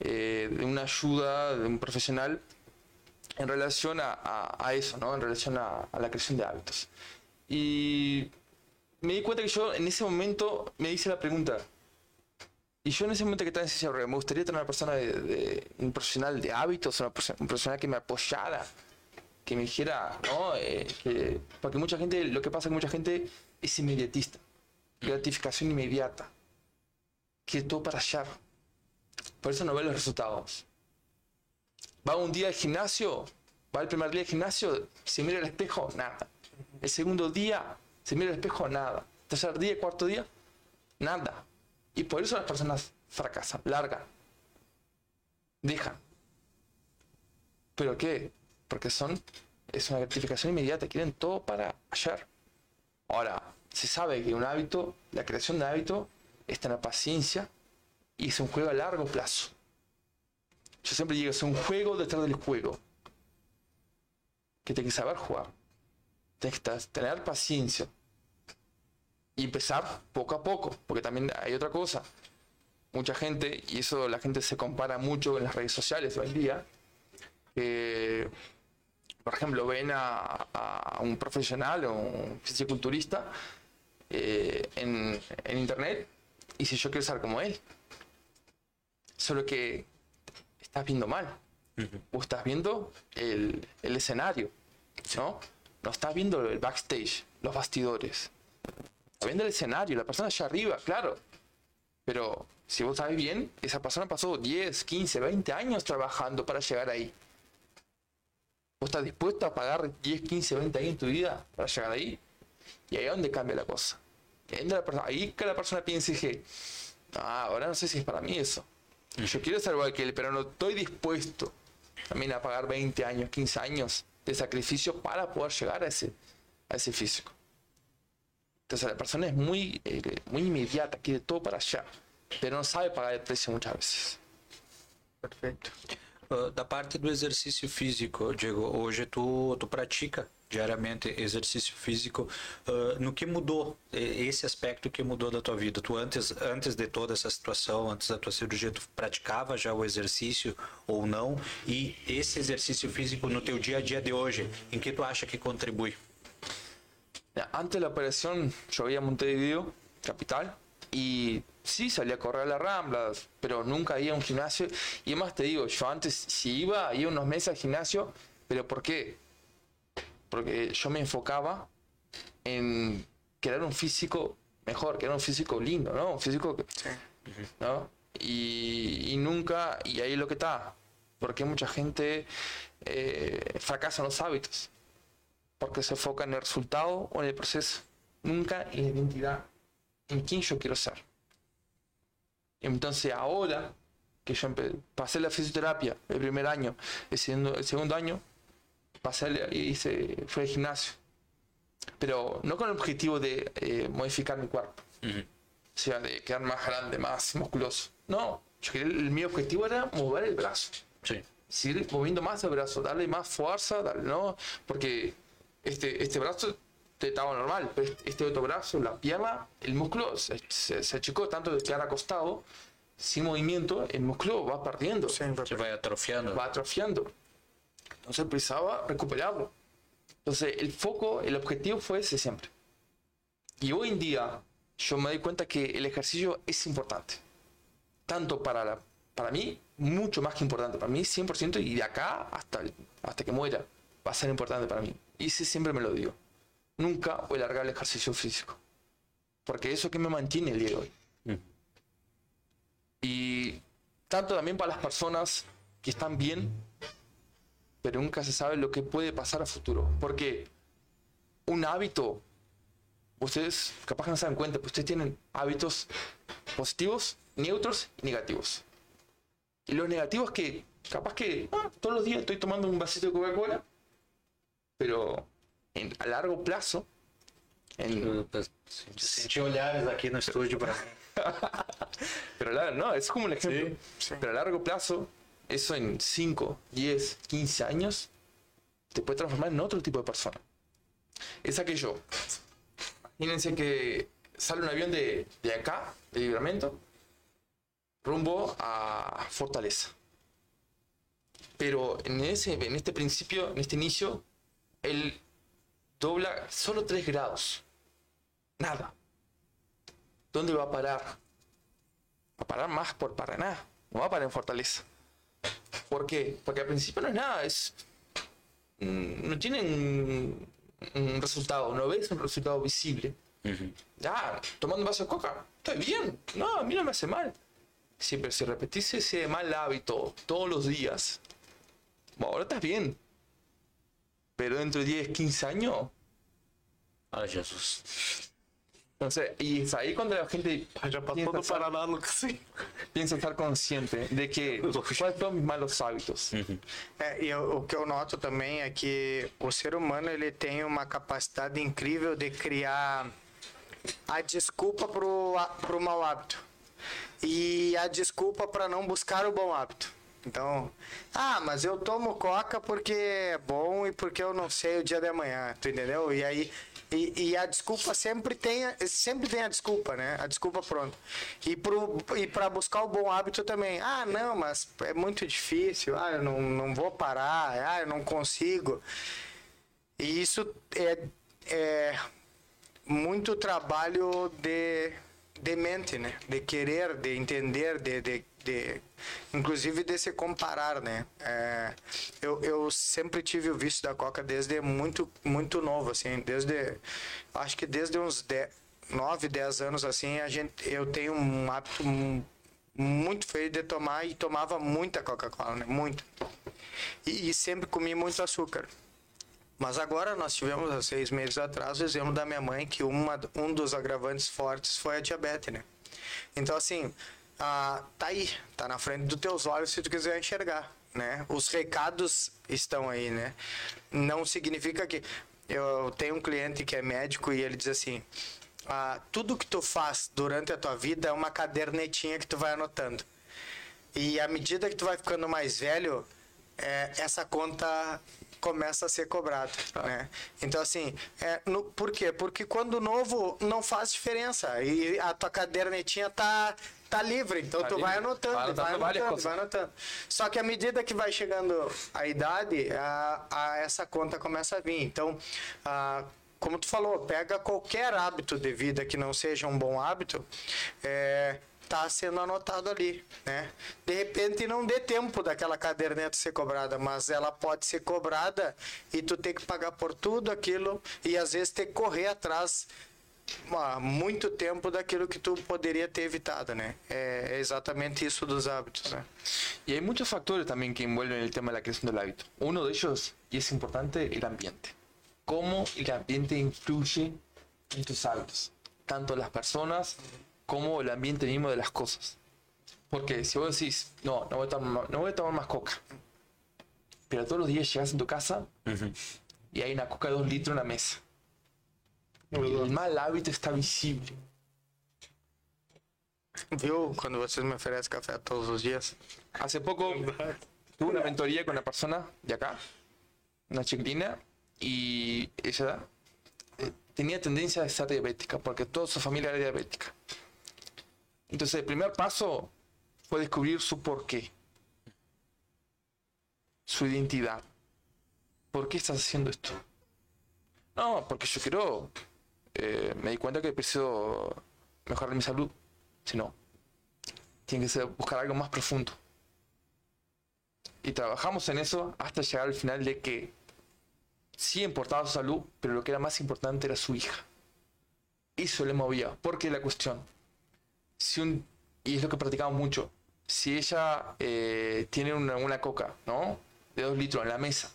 eh, de una ayuda de un profesional en relación a, a- a eso, ¿no? En relación a, a la creación de hábitos. Y me di cuenta que yo en ese momento me hice la pregunta. Y yo en ese momento que estaba en ese me gustaría tener una persona de, de- un profesional de hábitos, una perso- un profesional que me apoyara, que me dijera, ¿no? Eh, que- porque mucha gente, lo que pasa es que mucha gente es inmediatista, gratificación inmediata, quiere todo para allá. Por eso no ve los resultados. Va un día al gimnasio, va el primer día al gimnasio, se mira al espejo, nada. El segundo día, se mira al espejo, nada. Tercer día, cuarto día, nada. Y por eso las personas fracasan, largan, dejan. ¿Pero qué? Porque son, es una gratificación inmediata, quieren todo para ayer. Ahora, se sabe que un hábito, la creación de hábito, está en la paciencia y es un juego a largo plazo. Yo siempre digo, es un juego detrás del juego. Que tienes que saber jugar. Tienes que tener paciencia. Y empezar poco a poco. Porque también hay otra cosa. Mucha gente, y eso la gente se compara mucho en las redes sociales hoy en día, que, por ejemplo, ven a, a un profesional o un fisiculturista eh, en, en internet y si yo quiero ser como él. Solo que estás viendo mal. O estás viendo el, el escenario, ¿no? No estás viendo el backstage, los bastidores. Estás viendo el escenario, la persona allá arriba, claro. Pero si vos sabes bien, esa persona pasó 10, 15, 20 años trabajando para llegar ahí. ¿Vos estás dispuesto a pagar 10, 15, 20 años en tu vida para llegar ahí? Y ahí es donde cambia la cosa. Ahí, la persona- ahí que la persona piensa y dije, ah, ahora no sé si es para mí eso. Yo quiero ser igual que él, pero no estoy dispuesto también a pagar 20 años, 15 años de sacrificio para poder llegar a ese, a ese físico. Entonces la persona es muy, eh, muy inmediata, quiere todo para allá, pero não sabe pagar el precio muchas veces. Perfeito. Ah, da parte do exercício físico, Diego, hoje tu, tu pratica diariamente exercício físico. Ah, no que mudou eh, esse aspecto que mudou da tua vida? Tu antes, antes de toda essa situação, antes da tua cirurgia, tu praticava já o exercício ou não? E esse exercício físico no teu dia a dia de hoje, em que tu acha que contribui? Antes de la operación yo veía Montevideo, capital, y sí salía a correr a las ramblas, pero nunca iba a un gimnasio. Y además te digo, yo antes si iba, iba unos meses al gimnasio, pero ¿por qué? Porque yo me enfocaba en crear un físico mejor, crear un físico lindo, ¿no? Un físico que, ¿no? Y, y nunca, y ahí es lo que está, porque mucha gente eh, fracasa en los hábitos porque se enfoca en el resultado o en el proceso, nunca en la identidad, en quién yo quiero ser. Entonces ahora que yo pasé la fisioterapia el primer año, el segundo, el segundo año, pasé y hice, fue al gimnasio, pero no con el objetivo de eh, modificar mi cuerpo, o sea, de quedar más grande, más musculoso. No, yo quería- el, mi objetivo era mover el brazo Sim. seguir moviendo más el brazo, darle más fuerza, darle, ¿no? Porque este, este brazo estaba normal, pero este, este otro brazo, la pierna, el músculo se, se, se achicó tanto de quedar acostado, sin movimiento, el músculo va perdiendo, vai Você vai atrofiando? va atrofiando. Entonces precisaba recuperarlo. Entonces el foco, el objetivo fue ese siempre. Y hoy en día yo me doy cuenta que el ejercicio es importante. Tanto para, la, para mí, mucho más que importante. Para mí 100% y de acá hasta, hasta que muera va a ser importante para mí. Y ese siempre me lo digo. Nunca voy a largar el ejercicio físico. Porque eso que me mantiene el día de hoy. Y tanto también para las personas que están bien, pero nunca se sabe lo que puede pasar a futuro. Porque un hábito, ustedes capaz que no se dan cuenta, pero ustedes tienen hábitos positivos, neutros y negativos. Y los negativos que capaz que ah, todos los días estoy tomando un vasito de Coca-Cola, pero en, a largo plazo, en, Senti olhares aqui no estúdio para Pero la- no, es como un ejemplo. Pero a largo plazo, eso en 5, 10, 15 años, te puede transformar en otro tipo de persona. Es aquello. Imagínense que sale un avión de, de acá, de Libramento, rumbo a Fortaleza. Pero en, ese, en este principio, en este inicio, él dobla solo 3 grados. nada. ¿Dónde va a parar? Va a parar más por Paraná, no va a parar en Fortaleza. ¿Por qué? Porque al principio no es nada, es. mm, No tienen un resultado, no ves un resultado visible. Ya, tomando un vaso de coca, estoy bien. No, a mí no me hace mal. Siempre, si repetís ese mal hábito todos los días, bueno, ahora estás bien. Pero dentro de 10, 15 años, Ai, Jesus. entonces, y es ahí cuando la gente Já passou piensa, do Paraná, Lucas. Sim. piensa estar consciente de que cuáles son mis malos hábitos. É, e eu- o que eu noto também é que o ser humano ele tem uma capacidade incrível de criar a desculpa pro, a- pro mau hábito e a desculpa para não buscar o bom hábito. Então, ah, mas eu tomo coca porque é bom e porque eu não sei o dia de amanhã, tu entendeu? E aí e, e a desculpa sempre tem sempre tem a desculpa, né? A desculpa pronta. E pro e para buscar o bom hábito também. Ah, não, mas é muito difícil. Ah, eu não, não vou parar. Ah, eu não consigo. E isso é, é muito trabalho de, de mente, né? De querer, de entender, de, de, de inclusive de se comparar, né? É, eu, eu sempre tive o vício da coca desde muito muito novo, assim, desde acho que desde uns 10, 9, 10 anos assim, a gente eu tenho um hábito mu- muito feio de tomar e tomava muita Coca-Cola, né? Muito. E, e sempre comi muito açúcar. Mas agora nós tivemos há seis meses atrás o exemplo da minha mãe que uma, um dos agravantes fortes foi a diabetes, né? Então assim, ah, tá aí, tá na frente dos teus olhos se tu quiser enxergar, né? Os recados estão aí, né? Não significa que eu tenho um cliente que é médico e ele diz assim: ah, tudo que tu faz durante a tua vida é uma cadernetinha que tu vai anotando. E à medida que tu vai ficando mais velho, é, essa conta começa a ser cobrada, né? Então assim, é, no, por quê? Porque quando novo não faz diferença e a tua cadernetinha tá tá livre, então Tá tu vai livre. anotando, Vai vai anotando várias anotando, coisas. vai anotando. Só que à medida que vai chegando a idade, a, a essa conta começa a vir. Então, a, como tu falou, pega qualquer hábito de vida que não seja um bom hábito, é, tá sendo anotado ali, né? De repente não dê tempo daquela caderneta ser cobrada, mas ela pode ser cobrada e tu ter que pagar por tudo aquilo e às vezes ter que correr atrás há muito tempo daquilo que tu poderia ter evitado, né? É exatamente isso dos hábitos, né? Y hay muchos factores también que envuelven el tema de la creación del hábito. Uno de ellos, y es importante, el ambiente. Cómo el ambiente influye en tus hábitos. Tanto las personas como el ambiente mismo de las cosas. Porque si vos decís, no, no voy a tomar, no voy a tomar más coca. Pero todos los días llegas en tu casa y hay una coca de dos litros en la mesa. El mal hábito está visible. Viu quando vocês me oferecem café todos os dias? Hace poco tuve una mentoría con una persona de acá, una chiquilina, y ella eh, tenía tendencia a ser diabética, porque toda su familia era diabética. Entonces, el primer paso fue descubrir su porqué, su identidad. ¿Por qué estás haciendo esto? No, porque yo quiero, eh, me di cuenta que preciso mejorar mi salud. Si no, tiene que ser buscar algo más profundo. Y trabajamos en eso hasta llegar al final de que sí importaba su salud, pero lo que era más importante era su hija. Eso le movía, porque la cuestión, y es lo que practicamos mucho, si ella eh, tiene una, una coca, ¿no? De dos litros en la mesa,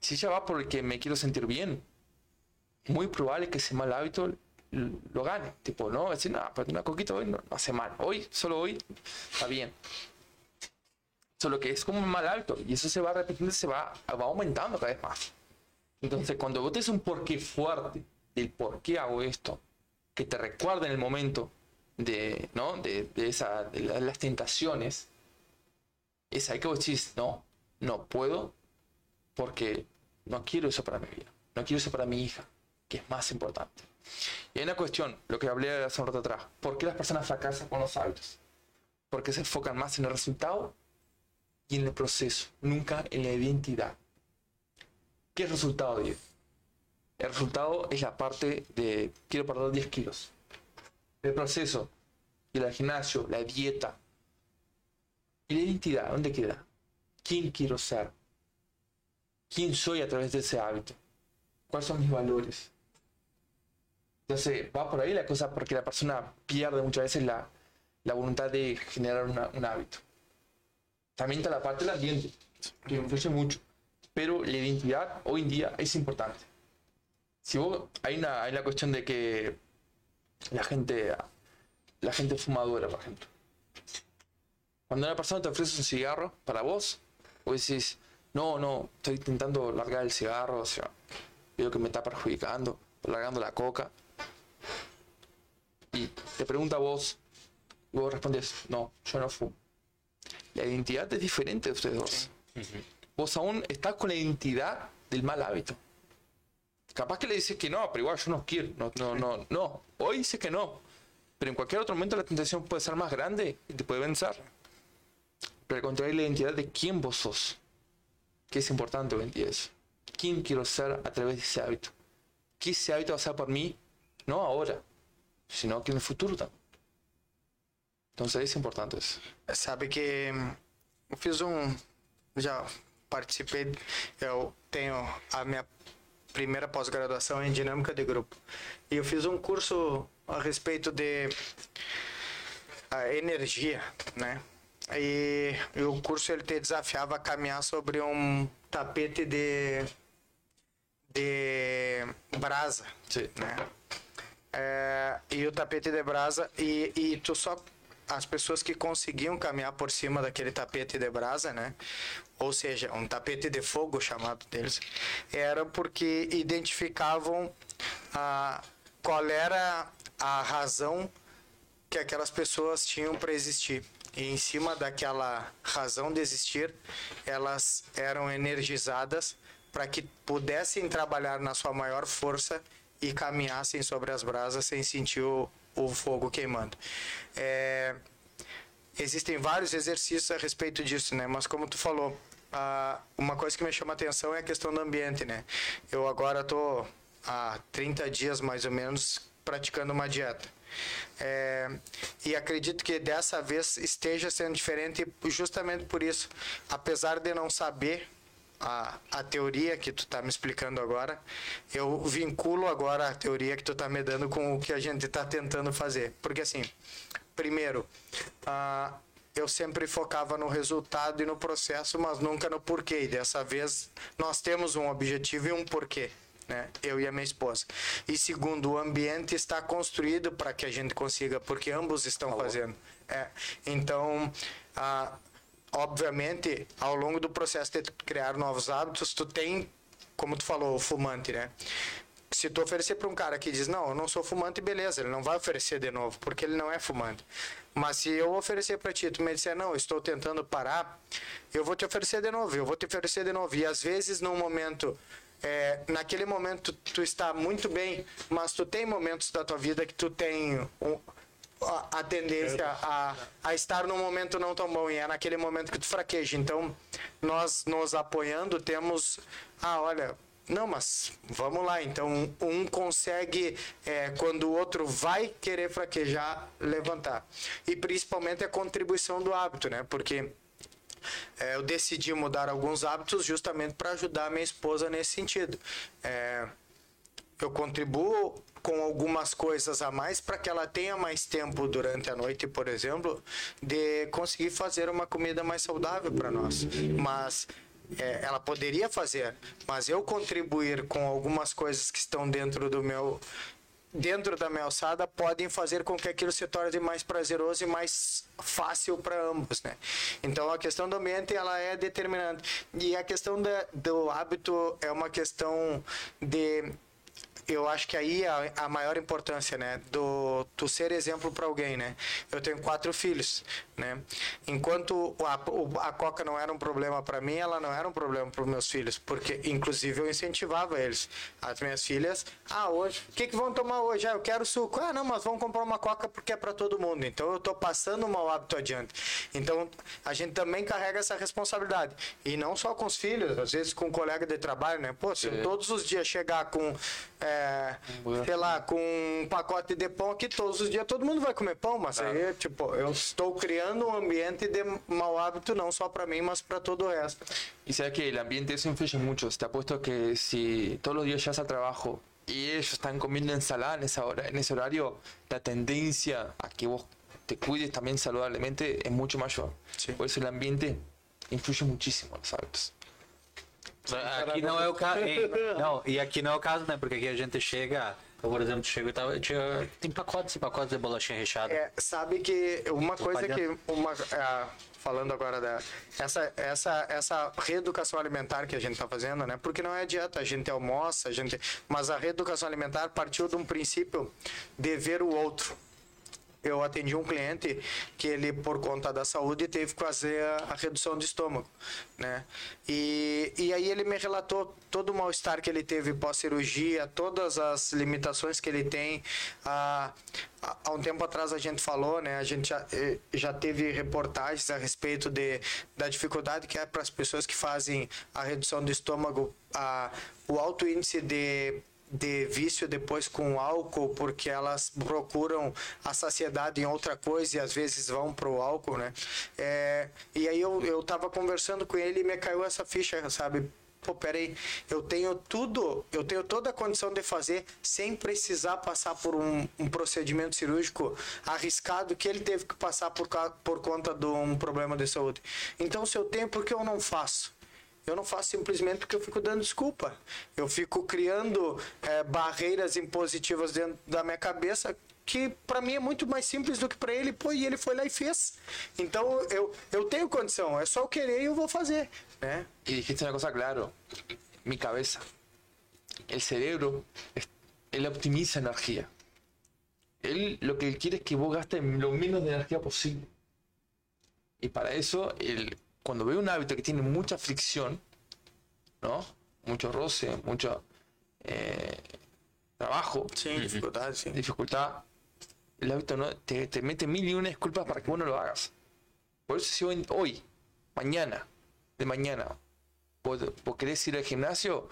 si ella va porque me quiero sentir bien, muy probable que ese mal hábito lo gane. Tipo, no, decir, no, pero una coquita hoy no, no hace mal. Hoy, solo hoy, está bien. Solo que es como un mal hábito y eso se va repitiendo, se va, va aumentando cada vez más. Entonces, cuando vos tenés un porqué fuerte del por qué hago esto, que te recuerda en el momento de, ¿no? de, de esa, de la- las tentaciones, es ahí que vos decís, no, no puedo porque no quiero eso para mi vida, no quiero eso para mi hija, que es más importante. Y hay una cuestión, lo que hablé hace un rato atrás, ¿por qué las personas fracasan con los hábitos? Porque se enfocan más en el resultado y en el proceso, nunca en la identidad. ¿Qué es resultado, Diego? el resultado es la parte de quiero perder 10 kilos. El proceso, y el gimnasio, la dieta. ¿Y la identidad? ¿Dónde queda? ¿Quién quiero ser? ¿Quién soy a través de ese hábito? ¿Cuáles son mis valores? Entonces, va por ahí la cosa porque la persona pierde muchas veces la, la voluntad de generar una- un hábito. También está la parte del ambiente, que influye mucho. Pero la identidad hoy en día es importante. Si vos, hay una, hay la cuestión de que la gente, la gente fumadora, por ejemplo. Cuando una persona te ofrece un cigarro para vos, vos decís, no, no, estoy intentando largar el cigarro, o sea, veo que me está perjudicando, largando la coca. Y te pregunta a vos, y vos respondes, no, yo no fumo. La identidad es diferente de ustedes dos. Vos aún estás con la identidad del mal hábito. Capaz que le dices que no, pero igual yo no quiero. No, no, no, no. Hoy dice que no. Pero en cualquier otro momento la tentación puede ser más grande y te puede vencer. Pero al contrario, la identidad de quién vos sos. Que es importante hoy en día eso. ¿Quién quiero ser a través de ese hábito? ¿Qué ese hábito va a ser por mí? No ahora, sino que en el futuro también. Entonces es importante eso. Sabe que eu fiz um. Já participei. Eu tenho a minha primeira pós-graduação em dinâmica de grupo. E eu fiz um curso a respeito de a energia, né? E, e o curso ele te desafiava a caminhar sobre um tapete de de brasa, Sí. né? É, e o tapete de brasa e, e tu só as pessoas que conseguiam caminhar por cima daquele tapete de brasa, né? Ou seja, um tapete de fogo chamado deles, era porque identificavam a qual era a razão que aquelas pessoas tinham para existir. E em cima daquela razão de existir, elas eram energizadas para que pudessem trabalhar na sua maior força e caminhassem sobre as brasas sem sentir o, o fogo queimando. É, existem vários exercícios a respeito disso, né? Mas como tu falou, ah, uma coisa que me chama a atenção é a questão do ambiente, né? Eu agora tô há 30 dias mais ou menos praticando uma dieta. É, e acredito que dessa vez esteja sendo diferente justamente por isso. Apesar de não saber a, a teoria que tu tá me explicando agora, eu vinculo agora a teoria que tu tá me dando com o que a gente tá tentando fazer. Porque assim, primeiro, ah, eu sempre focava no resultado e no processo, mas nunca no porquê. E dessa vez nós temos um objetivo e um porquê. Né? Eu e a minha esposa. E segundo, o ambiente está construído para que a gente consiga, porque ambos estão fazendo. É, então, ah, obviamente, ao longo do processo de criar novos hábitos, tu tem, como tu falou, o fumante, né? Se tu oferecer para um cara que diz, não, eu não sou fumante, beleza, ele não vai oferecer de novo, porque ele não é fumante. Mas se eu oferecer para ti, tu me disser, não, estou tentando parar, eu vou te oferecer de novo, eu vou te oferecer de novo. E às vezes, num momento, é, naquele momento, tu está muito bem, mas tu tem momentos da tua vida que tu tem um, a, tendência a, a estar num momento não tão bom e é naquele momento que tu fraqueja. Então, nós nos apoiando temos, ah, olha, não, mas vamos lá. Então, um consegue, é, quando o outro vai querer fraquejar, levantar. E principalmente a contribuição do hábito, né? Porque é, eu decidi mudar alguns hábitos justamente para ajudar minha esposa nesse sentido. É, eu contribuo com algumas coisas a mais para que ela tenha mais tempo durante a noite, por exemplo, de conseguir fazer uma comida mais saudável para nós. Mas é, ela poderia fazer, mas eu contribuir com algumas coisas que estão dentro do meu dentro da minha alçada podem fazer com que aquilo se torne mais prazeroso e mais fácil para ambos, né? Então a questão do ambiente ela é determinante e a questão da, do hábito é uma questão de eu acho que aí a, a maior importância, né, do tu ser exemplo para alguém, né? Eu tenho quatro filhos, né? Enquanto a, a coca não era um problema para mim, ela não era um problema para os meus filhos, porque inclusive eu incentivava eles. As minhas filhas, ah, hoje, o que que vão tomar hoje? Ah, eu quero suco. Ah, não, mas vamos comprar uma coca porque é para todo mundo. Então eu tô passando o mau hábito adiante. Então a gente também carrega essa responsabilidade. E não só com os filhos, às vezes com um colega de trabalho, né? Pô, se eu todos os dias chegar com, é, sei lá, com um pacote de pão aqui, todos os dias todo mundo vai comer pão, mas aí, tipo, eu estou criando um ambiente de mau hábito não só para mim, mas para todo o resto. Y sabes que el ambiente eso influye mucho. Te apuesto que si todos los días llegas al trabajo y ellos están comiendo ensalada en esa hora, en ese horario, la tendencia a que vos te cuides también saludablemente es mucho mayor. Sí. Por eso el ambiente influye muchísimo en los hábitos. Aqui não é o caso. Não, e aqui não é o caso, né? Porque aqui a gente chega. Eu, por exemplo, chego e tava, tinha, tem pacotes e pacotes de bolachinha recheada. É, sabe que uma coisa Vai que uma ah, falando agora da essa essa essa reeducação alimentar que a gente está fazendo, né? Porque não é dieta, a gente almoça, a gente, mas a reeducação alimentar partiu de um princípio de ver o outro. Eu atendi um cliente que ele, por conta da saúde, teve que fazer a, a redução de estômago, né? E, e aí ele me relatou todo o mal-estar que ele teve pós-cirurgia, todas as limitações que ele tem. Há- há um tempo atrás a gente falou, né? A gente já, eh, já teve reportagens a respeito de, da dificuldade que é para as pessoas que fazem a redução do estômago, a, o alto índice de de vício depois com álcool, porque elas procuram a saciedade em outra coisa e às vezes vão pro álcool, né? É, e aí eu, eu tava conversando com ele e me caiu essa ficha, sabe? Pô, peraí, eu tenho tudo, eu tenho toda a condição de fazer sem precisar passar por um, um procedimento cirúrgico arriscado que ele teve que passar por, por conta de um problema de saúde. Então, se eu tenho, por que eu não faço? Eu não faço simplesmente porque eu fico dando desculpa. Eu fico criando eh, barreiras impositivas dentro da minha cabeça que para mim é muito mais simples do que para ele. Pô, e ele foi lá e fez. Então eu, eu tenho condição, é só eu querer e eu vou fazer, né? Y dijiste una cosa claro, mi cabeza. El cerebro, es- él optimiza energía. Él lo que quiere es que vos gastes lo menos de energía posible. Y para eso, él, cuando ve un hábito que tiene mucha fricción, ¿no? Mucho roce, mucho eh, trabajo, sim. dificultad, el hábito no, te, te mete mil y una disculpas para que vos no lo hagas. Por eso si hoy, hoy, mañana, de mañana, vos, vos querés ir al gimnasio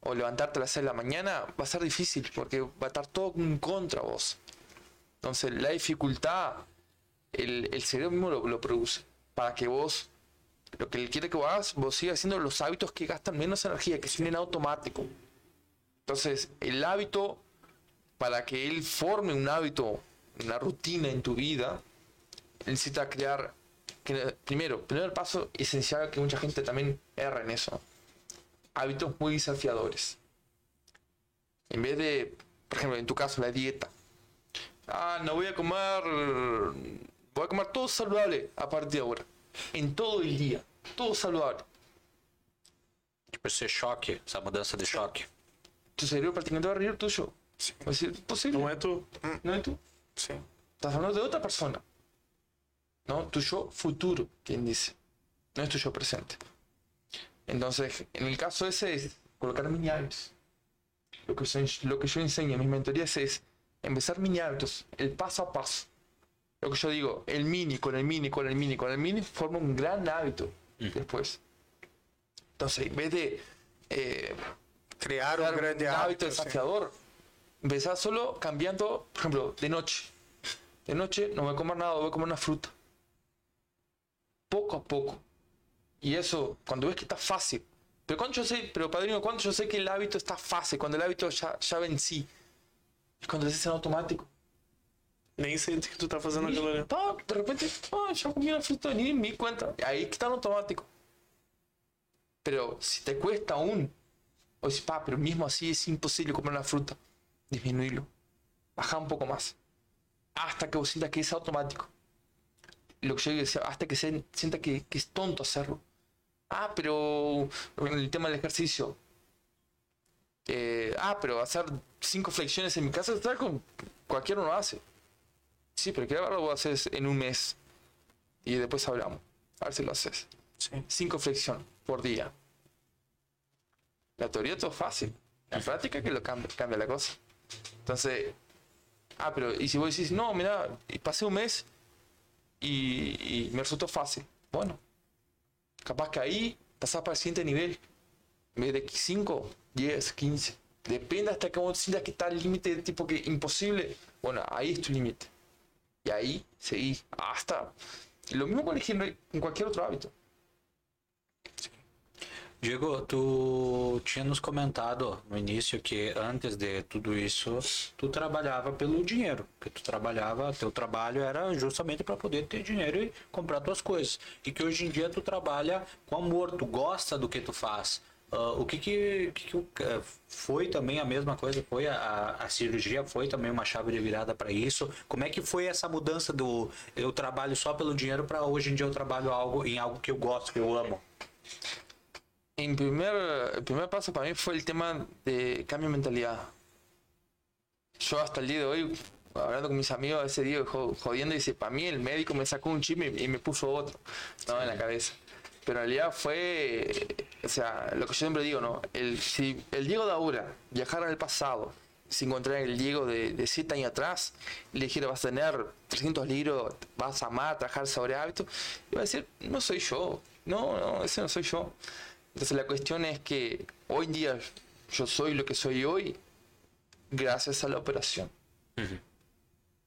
o levantarte a las 6 de la mañana, va a ser difícil porque va a estar todo en contra vos. Entonces la dificultad, el, el cerebro mismo lo, lo produce para que vos, lo que él quiere que vos hagas, vos sigas haciendo los hábitos que gastan menos energía, que son automático. Entonces el hábito para que él forme un hábito, una rutina en tu vida, necesita crear, que, primero, primer paso esencial que mucha gente también erra en eso, hábitos muy desafiadores. En vez de, por ejemplo, en tu caso, la dieta. Ah, no voy a comer, voy a comer todo saludable a partir de ahora, en todo el día, todo saludable. Tipo, esse choque, essa mudança de choque. Tu cerebro prácticamente va a reír tuyo. Va a decir, posible. Não é tu. No es tú. Sim. Estás hablando de otra persona. ¿No? Tu yo futuro, quien dice. No es tu yo presente. Entonces, en el caso ese es colocar mini hábitos. Lo que, yo, lo que yo enseño en mis mentorías es empezar mini hábitos, el paso a paso. Lo que yo digo, el mini con el mini con el mini con el mini forma un gran hábito después. Entonces, en vez de eh, crear un hábito hábito. sim. desafiador. Empezar solo cambiando, por ejemplo, de noche. De noche no voy a comer nada, voy a comer una fruta. Poco a poco. Y eso, cuando ves que está fácil. Pero cuando yo sé, pero padrino, cuando yo sé que el hábito está fácil, cuando el hábito ya, ya vencí, es cuando lo haces en automático. Nem sente que tu tá fazendo aquilo ali. Tá, de repente, ah, ya comí una fruta, ni me cuenta. Ahí que está en automático. Pero si te cuesta aún, o dices, pa, pero mismo así es imposible comer una fruta, disminuirlo. Baja un poco más. Hasta que vos sientas que es automático. Lo que yo decía, hasta que se, sienta que, que es tonto hacerlo. Ah, pero el tema del ejercicio, Eh, ah, pero hacer cinco flexiones en mi casa, tal con cualquiera lo hace. Sí, pero ahora lo haces en un mes y después hablamos. A ver si lo haces. Cinco flexiones por día. La teoría todo fácil. La práctica que lo cambia, cambia la cosa. Entonces, ah, pero y si vos decís, no, mira, pasé un mes y, y me resultó fácil. Bueno, capaz que ahí pasás para el siguiente nivel. En vez de 5, 10, 15. Depende hasta que vos sientas que está el límite de tipo que imposible. Bueno, ahí es tu límite. Y ahí seguí hasta. Lo mismo con el en cualquier otro hábito. Diego, tu tinha nos comentado no início que antes de tudo isso, tu trabalhava pelo dinheiro, que tu trabalhava, teu trabalho era justamente para poder ter dinheiro e comprar tuas coisas. E que hoje em dia tu trabalha com amor, tu gosta do que tu faz. Uh, o que que, que, que uh, foi também a mesma coisa? Foi a, a cirurgia? Foi também uma chave de virada para isso? Como é que foi essa mudança do eu trabalho só pelo dinheiro para hoje em dia eu trabalho algo em algo que eu gosto, que eu amo? En primer, el primer paso para mí fue el tema de cambio de mentalidad. Yo hasta el día de hoy, hablando con mis amigos, ese día jodiendo, dice, para mí el médico me sacó un chip y, me puso otro ¿no? en la cabeza. Pero en realidad fue, o sea, lo que yo siempre digo, ¿no? El, si el Diego de ahora viajara al pasado, si encontrar el Diego de, de 7 años atrás, y le dijera, vas a tener 300 libros, vas a amar, trabajar sobre hábitos, iba a decir, no soy yo, no, no, ese no soy yo. Entonces la cuestión es que hoy en día yo soy lo que soy hoy gracias a la operación.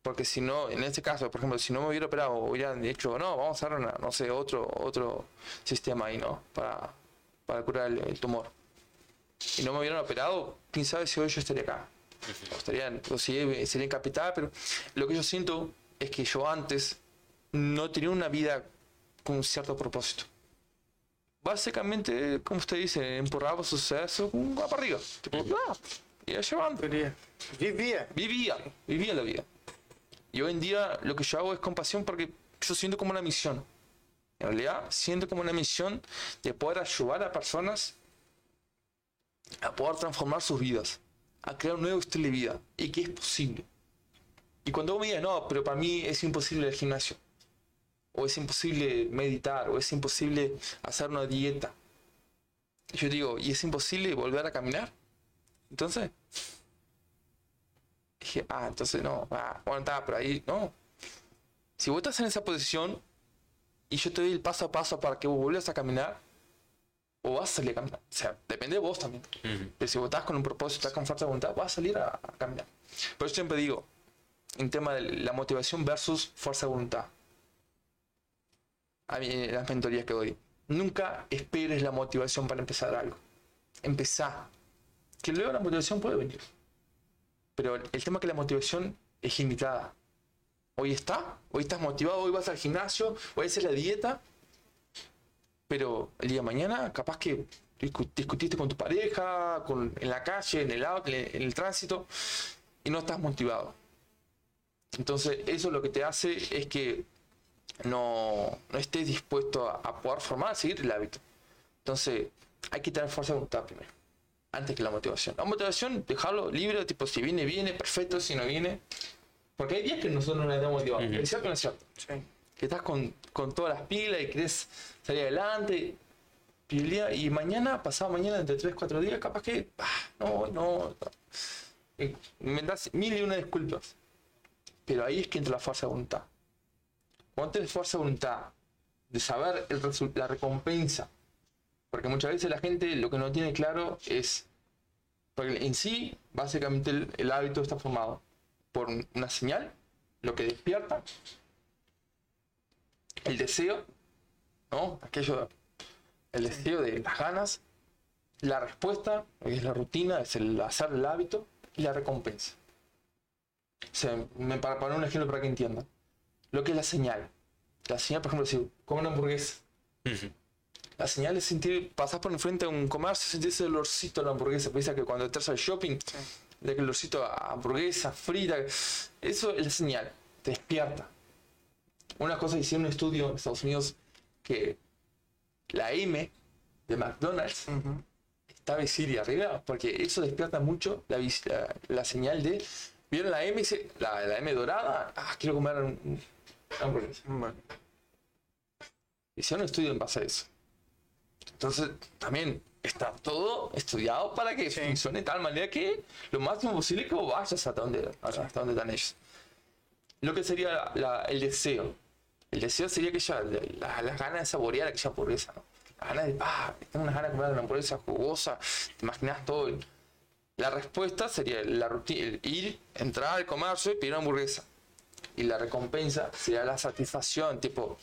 Porque si no, en este caso, por ejemplo, si no me hubiera operado, hubieran dicho, no, vamos a hacer, no sé, otro, otro sistema ahí, ¿no? Para, para curar el, tumor. Y no me hubieran operado, quién sabe si hoy yo estaría acá. O estaría, o si sería en capital, pero lo que yo siento es que yo antes no tenía una vida con un cierto propósito básicamente, como usted dice, empurraba suceso con una barriga. Tipo, ah, iba llevando. Vivía. Vivía, vivía la vida. Y hoy en día lo que yo hago es compasión porque yo siento como una misión. En realidad, siento como una misión de poder ayudar a personas a poder transformar sus vidas, a crear un nuevo estilo de vida y que es posible. Y cuando vos me digas, no, pero para mí es imposible el gimnasio o es imposible meditar, o es imposible hacer una dieta. yo digo, ¿y es imposible volver a caminar? Entonces, dije, ah, entonces no, ah, bueno, está, pero ahí no. Si vos estás en esa posición y yo te doy el paso a paso para que vos vuelvas a caminar, o vas a salir a caminar. O sea, depende de vos también. Pero si vos estás con un propósito, estás con fuerza de voluntad, vas a salir a, a caminar. Por eso siempre digo, en tema de la motivación versus fuerza de voluntad a mí, las mentorías que doy. Nunca esperes la motivación para empezar algo. Empezá. Que luego la motivación puede venir. Pero el tema es que la motivación es limitada. Hoy está, hoy estás motivado, hoy vas al gimnasio, hoy haces la dieta. Pero el día de mañana, capaz que discutiste con tu pareja, con, en la calle, en el, en el tránsito, y no estás motivado. Entonces, eso lo que te hace es que no, no estés dispuesto a, poder formar, a seguir el hábito. Entonces, hay que tener fuerza de voluntad primero, antes que la motivación. La motivación, dejarlo libre, tipo, si viene, viene, perfecto, si no viene. Porque hay días que nosotros no nos damos motivados. ¿Es cierto o no es cierto? Que estás con, con, todas las pilas y querés salir adelante. Y mañana, pasado mañana, entre 3, 4 días, capaz que, ah, no, no. Me das mil y una disculpas. Pero ahí es que entra la fuerza de voluntad cuando tenés fuerza de voluntad, de saber la recompensa, porque muchas veces la gente lo que no tiene claro es, porque en sí, básicamente el, hábito está formado por una señal, lo que despierta, el deseo, ¿no? Aquello, el deseo de las ganas, la respuesta, es la rutina, es el hacer el hábito, y la recompensa. O sea, para poner un ejemplo para que entiendan lo que es la señal. La señal, por ejemplo, si come una hamburguesa. La señal es sentir, pasar por enfrente de un comercio, sentir ese olorcito de la hamburguesa. Piensa que cuando entras al shopping, el olorcito a hamburguesa, frita, eso es la señal, te despierta. Una cosa, hicieron un estudio en Estados Unidos que la M de McDonald's es está visible arriba, porque eso despierta mucho la, la, la señal de. ¿Vieron la M, la, la M dorada? Ah, quiero comer un, hamburguesa. Hicieron un estudio en base a eso. Entonces, también está todo estudiado para que funcione de tal manera que lo máximo posible que vos vayas hasta donde, hasta donde están ellos. Lo que sería la- el deseo. El deseo sería que ya, la- las ganas de saborear aquella hamburguesa, ¿no? Las ganas de, ah, tengo unas ganas de comer una hamburguesa jugosa, te imaginas todo. el- La respuesta sería la rutina, el ir, entrar al comercio y pedir una hamburguesa. Y la recompensa sería la satisfacción, tipo,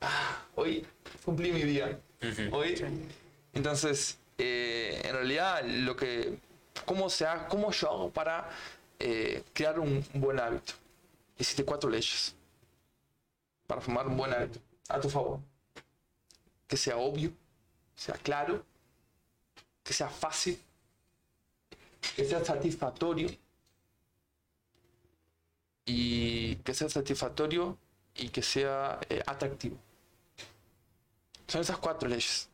ah, hoy cumplí mi día. Hoy. Entonces, eh, en realidad, lo que, ¿cómo, se ha- cómo yo hago para eh, crear un, buen hábito? Hiciste cuatro leyes para formar un buen hábito a tu favor. Que sea obvio, sea claro, que sea fácil, que sea satisfactorio y que sea satisfactorio y que sea eh, atractivo. Son esas cuatro leyes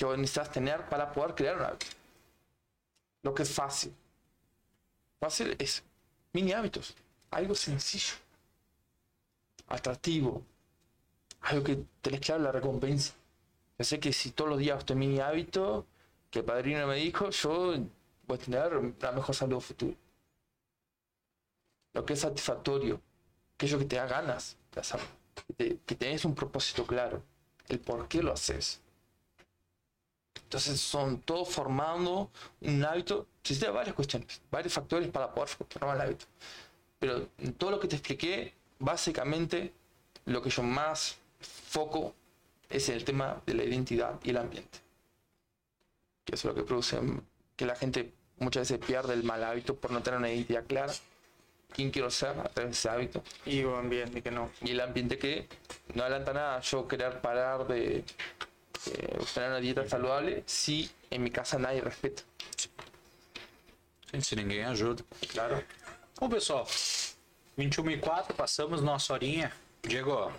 que vos necesitas tener para poder crear un hábito. Lo que es fácil. Fácil es mini hábitos, algo sencillo, atractivo, algo que tenés claro la recompensa. Yo sé que si todos los días este mini hábito que el padrino me dijo, yo voy a tener la mejor salud futuro. Lo que es satisfactorio, aquello que te da ganas de hacerlo, que, te- que tenés un propósito claro, el por qué lo haces. Entonces son todos formando un hábito. Existen varias cuestiones, varios factores para poder formar el hábito. Pero en todo lo que te expliqué, básicamente lo que yo más foco es el tema de la identidad y el ambiente. Que eso es lo que produce que la gente muchas veces pierde el mal hábito por no tener una identidad clara. ¿Quién quiero ser a través de ese hábito? E o ambiente que não. y el ambiente que no adelanta nada yo querer parar de eh, tener una dieta saludable si en mi casa nadie respeta. Sim, se ninguém ajuda. Claro. Bom, pessoal, 21 e 4, passamos nossa horinha. Diego,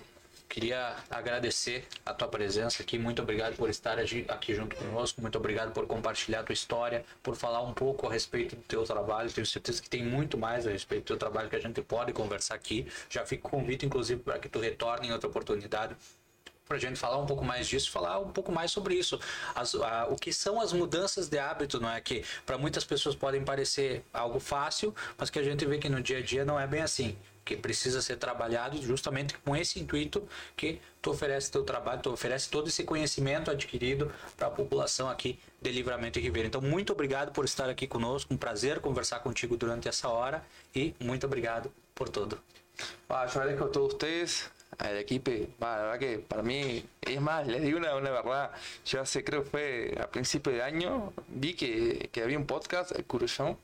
queria agradecer a tua presença aqui. Muito obrigado por estar aqui junto conosco. Muito obrigado por compartilhar a tua história, por falar um pouco a respeito do teu trabalho. Tenho certeza que tem muito mais a respeito do teu trabalho que a gente pode conversar aqui. Já fico convite, inclusive, para que tu retorne em outra oportunidade para a gente falar um pouco mais disso, falar um pouco mais sobre isso, As- a- o que são as mudanças de hábito, não é que para muitas pessoas podem parecer algo fácil, mas que a gente vê que no dia a dia não é bem assim, que precisa ser trabalhado justamente com esse intuito que tu oferece teu trabalho, tu oferece todo esse conhecimento adquirido para a população aqui de Livramento e Ribeira. Então muito obrigado por estar aqui conosco, um prazer conversar contigo durante essa hora e muito obrigado por tudo. Ah, yo agradezco a todos ustedes, al equipo. Va, la verdad que para mí, es más, les digo una, una verdad. Yo hace, creo que fue a principio de año, vi que, que había un podcast, el Curuyón,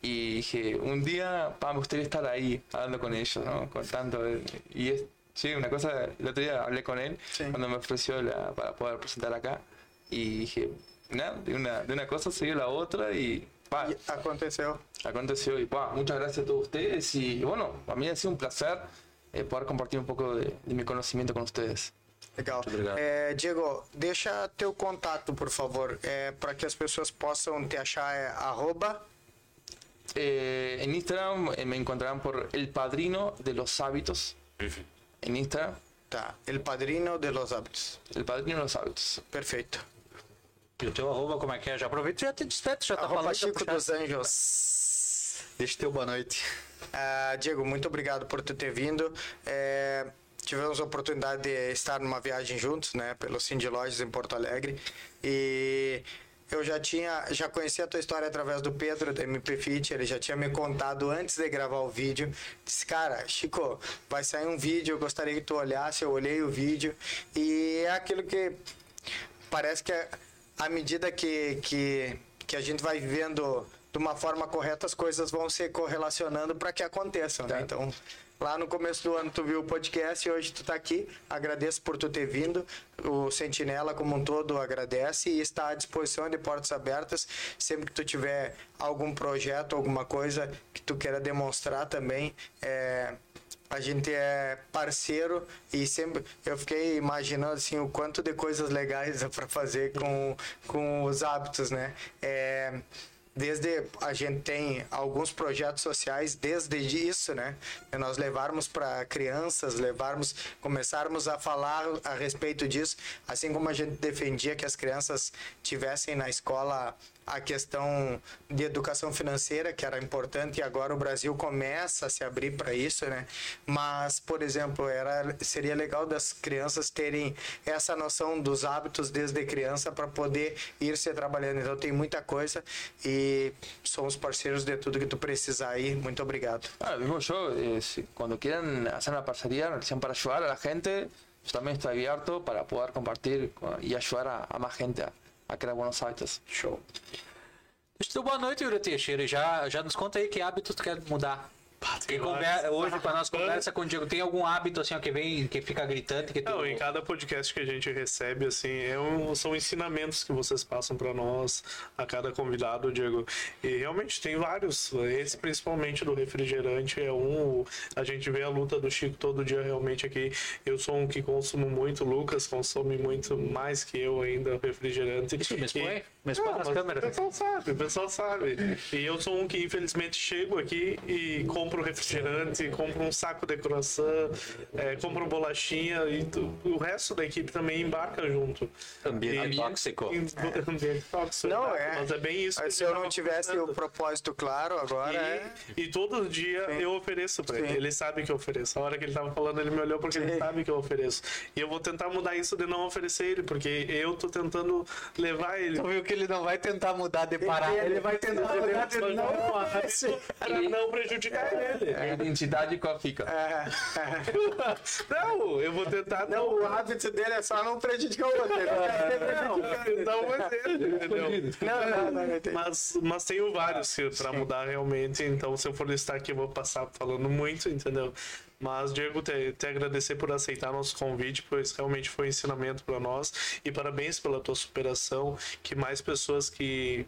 y dije, un día, pa, me gustaría estar ahí hablando con ellos, ¿no? Contando. eh, Y es, sí, una cosa, el otro día hablé con él Sí. cuando me ofreció la, para poder presentar acá, y dije, nada, de una, de una cosa siguió la otra y. Pa, E aconteceu. aconteció y pa, muchas gracias a todos ustedes y bueno, a mí ha sido un placer eh, poder compartir un poco de, de mi conocimiento con ustedes. Legal. obrigado. É, Diego, deixa teu contato, por favor, é, para que as pessoas possam te achar. É arroba Eh, en Instagram eh, me encontrarán por El Padrino de los Hábitos. En Instagram, tá, El Padrino de los Hábitos. El Padrino de los Hábitos. Perfeito. E o teu arroba, como é que é? Já aproveita e já te despede, já tá Arroba falando. já Chico dos Anjos. Deixa teu boa noite. Ah, Diego, muito obrigado por tu ter vindo. É, tivemos a oportunidade de estar numa viagem juntos, né, pelo Cindy Lojas em Porto Alegre. E eu já tinha, já conhecia a tua história através do Pedro da MP Fit, ele já tinha me contado antes de gravar o vídeo. Disse, cara, Chico, vai sair um vídeo, eu gostaria que tu olhasse. Eu olhei o vídeo e é aquilo que parece que à medida que, que, que a gente vai vivendo de uma forma correta, as coisas vão se correlacionando para que aconteçam, né? Então, lá no começo do ano tu viu o podcast e hoje tu tá aqui. Agradeço por tu ter vindo. O Sentinela como um todo agradece e está à disposição de portas abertas. Sempre que tu tiver algum projeto, alguma coisa que tu queira demonstrar também, é, a gente é parceiro e sempre eu fiquei imaginando assim o quanto de coisas legais dá para fazer com, com os hábitos, né? É, desde a gente tem alguns projetos sociais desde isso, né? E nós levarmos para crianças, levarmos, começarmos a falar a respeito disso, assim como a gente defendia que as crianças tivessem na escola a questão de educação financeira, que era importante, e agora o Brasil começa a se abrir para isso, né? Mas, por exemplo, era, seria legal das crianças terem essa noção dos hábitos desde criança para poder ir se trabalhando. Então, tem muita coisa e somos parceiros de tudo que tu precisar aí. Muito obrigado. Ah, mismo yo, eh, quieran hacer una parcería, una relación para ayudar a gente, yo también estoy abierto para poder compartir con- y ayudar a, a más gente a, a crear buenos hábitos. Show. Deixa eu boa noite, Yuri Teixeira. Já, já nos conta aí que hábito tu quer mudar. Tem Que conver- vários. Hoje, com a nossa conversa contigo, tem algum hábito assim ó, que vem, que fica gritante? Que tu... Não, em cada podcast que a gente recebe, assim, é um- são ensinamentos que vocês passam para nós, a cada convidado, Diego. E realmente tem vários. Esse, principalmente do refrigerante, é um. A gente vê a luta do Chico todo dia, realmente, aqui. Eu sou um que consumo muito, o Lucas consome muito mais que eu ainda refrigerante. Isso me expõe? E- Me expõe Não, nas mas câmeras. O pessoal sabe, o pessoal sabe. E eu sou um que, infelizmente, chego aqui e compro refrigerante, compro um saco de croissant, é, compro bolachinha e tu- o resto da equipe também embarca junto. Ambiente E- tóxico. em- Ambiente tóxico. Não, é. Mas é bem isso. Se eu não tivesse o conversando. propósito claro agora, é... E, e todo dia Sim. eu ofereço pra ele. Ele sabe que eu ofereço. A hora que ele tava falando, ele me olhou porque ele Sim. sabe que eu ofereço. E eu vou tentar mudar isso de não oferecer ele, porque eu tô tentando levar ele. Viu que ele não vai tentar mudar de parar. Ele vai tentar mudar de não. não, para não prejudicar ele. A identidade qual fica? é, Não, eu vou tentar Não, não. o hábito dele é só não prejudicar o outro. Ele Não, não vai ser, entendeu? Não, não, não. Mas, mas tenho vários que- pra mudar realmente, então se eu for listar aqui eu vou passar falando muito, entendeu? Mas, Diego, te, te agradecer por aceitar nosso convite, pois realmente foi um ensinamento para nós. E parabéns pela tua superação, que mais pessoas que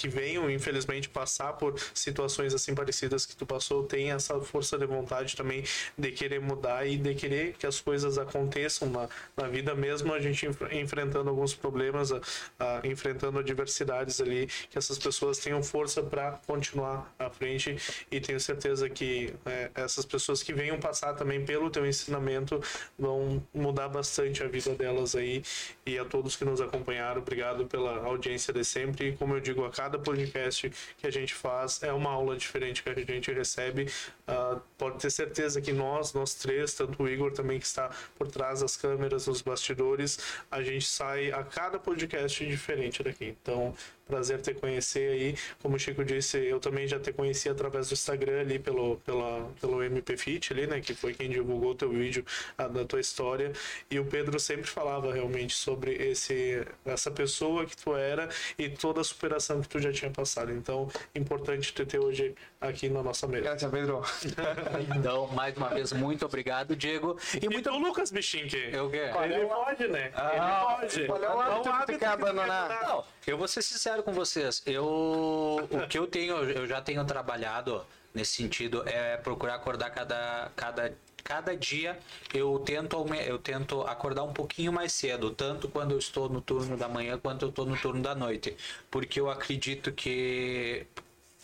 que venham, infelizmente, passar por situações assim parecidas que tu passou, tenham essa força de vontade também de querer mudar e de querer que as coisas aconteçam na, na vida mesmo, a gente enf- enfrentando alguns problemas, a- a- enfrentando adversidades ali, que essas pessoas tenham força para continuar à frente. E tenho certeza que é, essas pessoas que venham passar também pelo teu ensinamento vão mudar bastante a vida delas aí. E a todos que nos acompanharam, obrigado pela audiência de sempre. E como eu digo, a cada podcast que a gente faz é uma aula diferente que a gente recebe. Ah, pode ter certeza que nós, nós três, tanto o Igor também que está por trás das câmeras, nos bastidores, a gente sai a cada podcast diferente daqui. Então, prazer te conhecer aí. Como o Chico disse, eu também já te conheci através do Instagram ali pelo, pela, pelo MP Fit ali, né? Que foi quem divulgou o teu vídeo a, da tua história. E o Pedro sempre falava realmente sobre esse, essa pessoa que tu era e toda a superação que tu já tinha passado. Então, importante te ter hoje aqui na nossa mesa. Gracias, Pedro. Então, mais uma vez, muito obrigado, Diego. E E muito. tu, Lucas Bichinque? Eu quê? Ele pode, né? Ele pode. Qual é o hábito que abandonar? Não, eu vou ser sincero com vocês. Eu, o que eu tenho, eu já tenho trabalhado nesse sentido é procurar acordar cada, cada, cada dia. Eu tento, eu tento acordar um pouquinho mais cedo, tanto quando eu estou no turno da manhã quanto eu estou no turno da noite, porque eu acredito que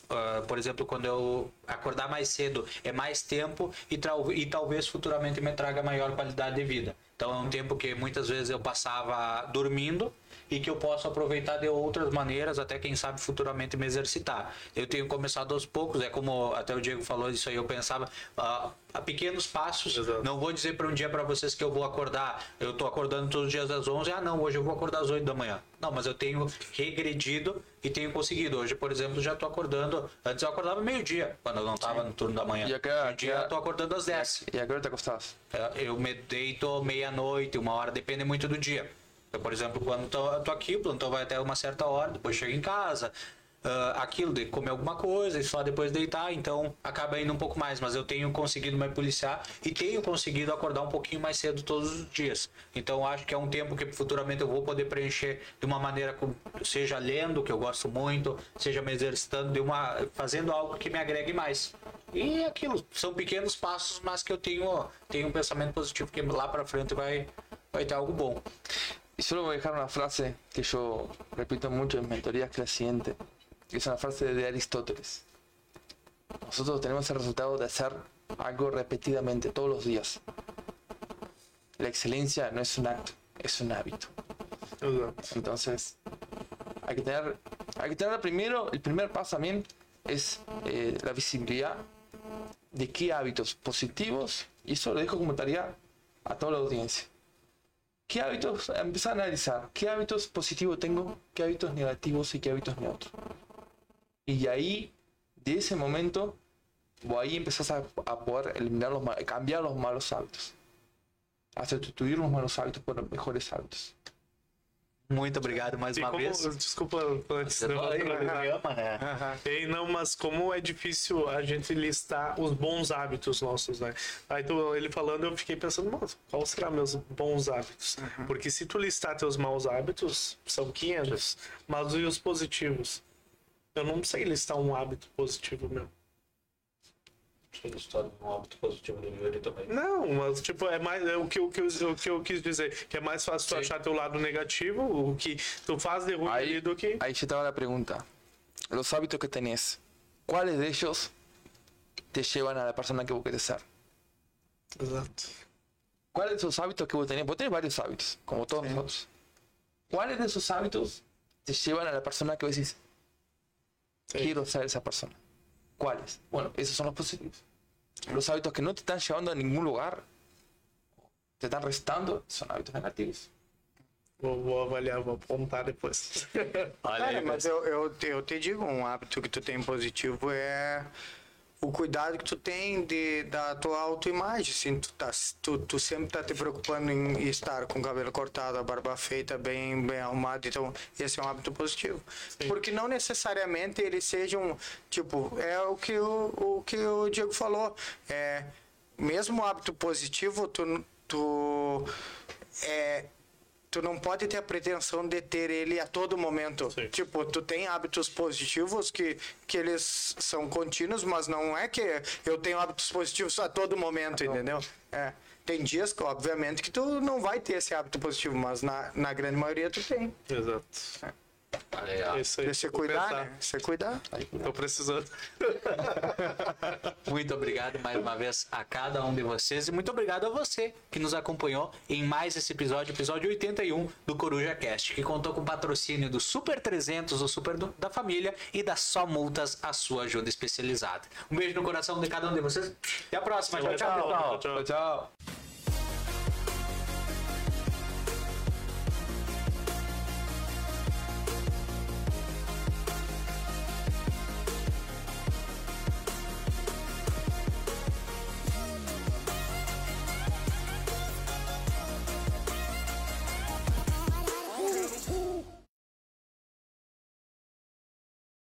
ah, por exemplo, quando eu acordar mais cedo é mais tempo e, e talvez futuramente me traga maior qualidade de vida. Então é um tempo que muitas vezes eu passava dormindo e que eu posso aproveitar de outras maneiras, até quem sabe futuramente me exercitar. Eu tenho começado aos poucos, é como até o Diego falou isso aí, eu pensava ah, a pequenos passos. Exato. Não vou dizer para um dia para vocês que eu vou acordar, eu tô acordando todos os dias às 11, ah não, hoje eu vou acordar às 8 da manhã. Não, mas eu tenho regredido e tenho conseguido. Hoje, por exemplo, já tô acordando, antes eu acordava meio-dia, quando eu não tava no turno da manhã. E a que- Hoje em dia eu tô acordando às 10. ¿Y a qué hora te acostás? É, Eu me deito meia-noite, uma hora, depende muito do dia. Eu, por exemplo, quando tô, tô aqui, o plantão vai até uma certa hora, depois chego em casa, ah, aquilo de comer alguma coisa e só depois deitar, então acaba indo um pouco mais. Mas eu tenho conseguido me policiar e tenho conseguido acordar um pouquinho mais cedo todos os dias. Então acho que é um tempo que futuramente eu vou poder preencher de uma maneira, seja lendo, que eu gosto muito, seja me exercitando, de uma, fazendo algo que me agregue mais. E é aquilo, são pequenos passos, mas que eu tenho, tenho um pensamento positivo que lá para frente vai, vai ter algo bom. Y solo voy a dejar una frase que yo repito mucho en mentorías, que la siguiente, que es una frase de Aristóteles. Nosotros tenemos el resultado de hacer algo repetidamente, todos los días. La excelencia no es un acto, es un hábito. Entonces, hay que tener, hay que tener primero, el primer paso también es eh, la visibilidad de qué hábitos positivos, y eso lo dejo como tarea a toda la audiencia. ¿Qué hábitos, empezar a analizar, qué hábitos positivos tengo, qué hábitos negativos y qué hábitos neutros? Y ahí, de ese momento, ahí empezás a, poder eliminar los, cambiar los malos hábitos. A sustituir los malos hábitos por mejores hábitos. Muito obrigado mais E uma como, vez. desculpa antes Você de eu falou aí, finalizar. ama, né? Ei, não, mas como é difícil a gente listar os bons hábitos nossos, né? Aí tu, ele falando, eu fiquei pensando, mas qual será meus bons hábitos? Porque se tu listar teus maus hábitos, são 500, mas e os positivos? Eu não sei listar um hábito positivo meu. História de um hábito positivo do Yuri também. Não, mas tipo, é mais é o que, eu- o, que o que eu quis dizer, que é mais fácil tu achar teu lado negativo, o que tu faz de ruim Ahí, ali do que. yo te hago la pregunta. Los hábitos que tenés, ¿cuáles de ellos te llevan a la persona que vos querés ser? Exato. ¿Cuáles de esos hábitos que vos tenés? Vos tenés varios hábitos, como todos nosotros. ¿Cuáles de esos hábitos te llevan a la persona que vos decís, Sí. quiero ser esa persona? ¿Cuáles? Bueno, esos son los positivos. Los hábitos que no te están llevando a ningún lugar, te están restando, son hábitos negativos. Vou, vou avaliar, vou apontar depois. Olha Cara, aí, mas eu, eu, te- eu te digo, um hábito que tu tem positivo é o cuidado que tu tem de, da tua autoimagem. Assim, tu, tá, tu, tu sempre tá te preocupando em estar com o cabelo cortado, a barba feita, bem, bem arrumado. Então, esse é um hábito positivo. Porque não necessariamente eles sejam, tipo, é o que o, o, que o Diego falou. É, mesmo o hábito positivo, tu, tu é, tu não pode ter a pretensão de ter ele a todo momento. Sim. Tipo, tu tem hábitos positivos que, que eles são contínuos, mas não é que eu tenho hábitos positivos a todo momento, entendeu? É. Tem dias, que, obviamente, que tu não vai ter esse hábito positivo, mas na, na grande maioria tu tem. Exato. olha aí, ó. Isso aí. De você Vou cuidar, pensar. né? Você cuidar. Tô precisando. Muito obrigado mais uma vez a cada um de vocês e muito obrigado a você que nos acompanhou em mais esse episódio, episódio 81 do Coruja Cast, que contou com patrocínio do Super 300, o Super do- da Família e da Só Multas, a sua ajuda especializada. Um beijo no coração de cada um de vocês. Até a próxima. Tchau, tchau, pessoal. tchau. Chao.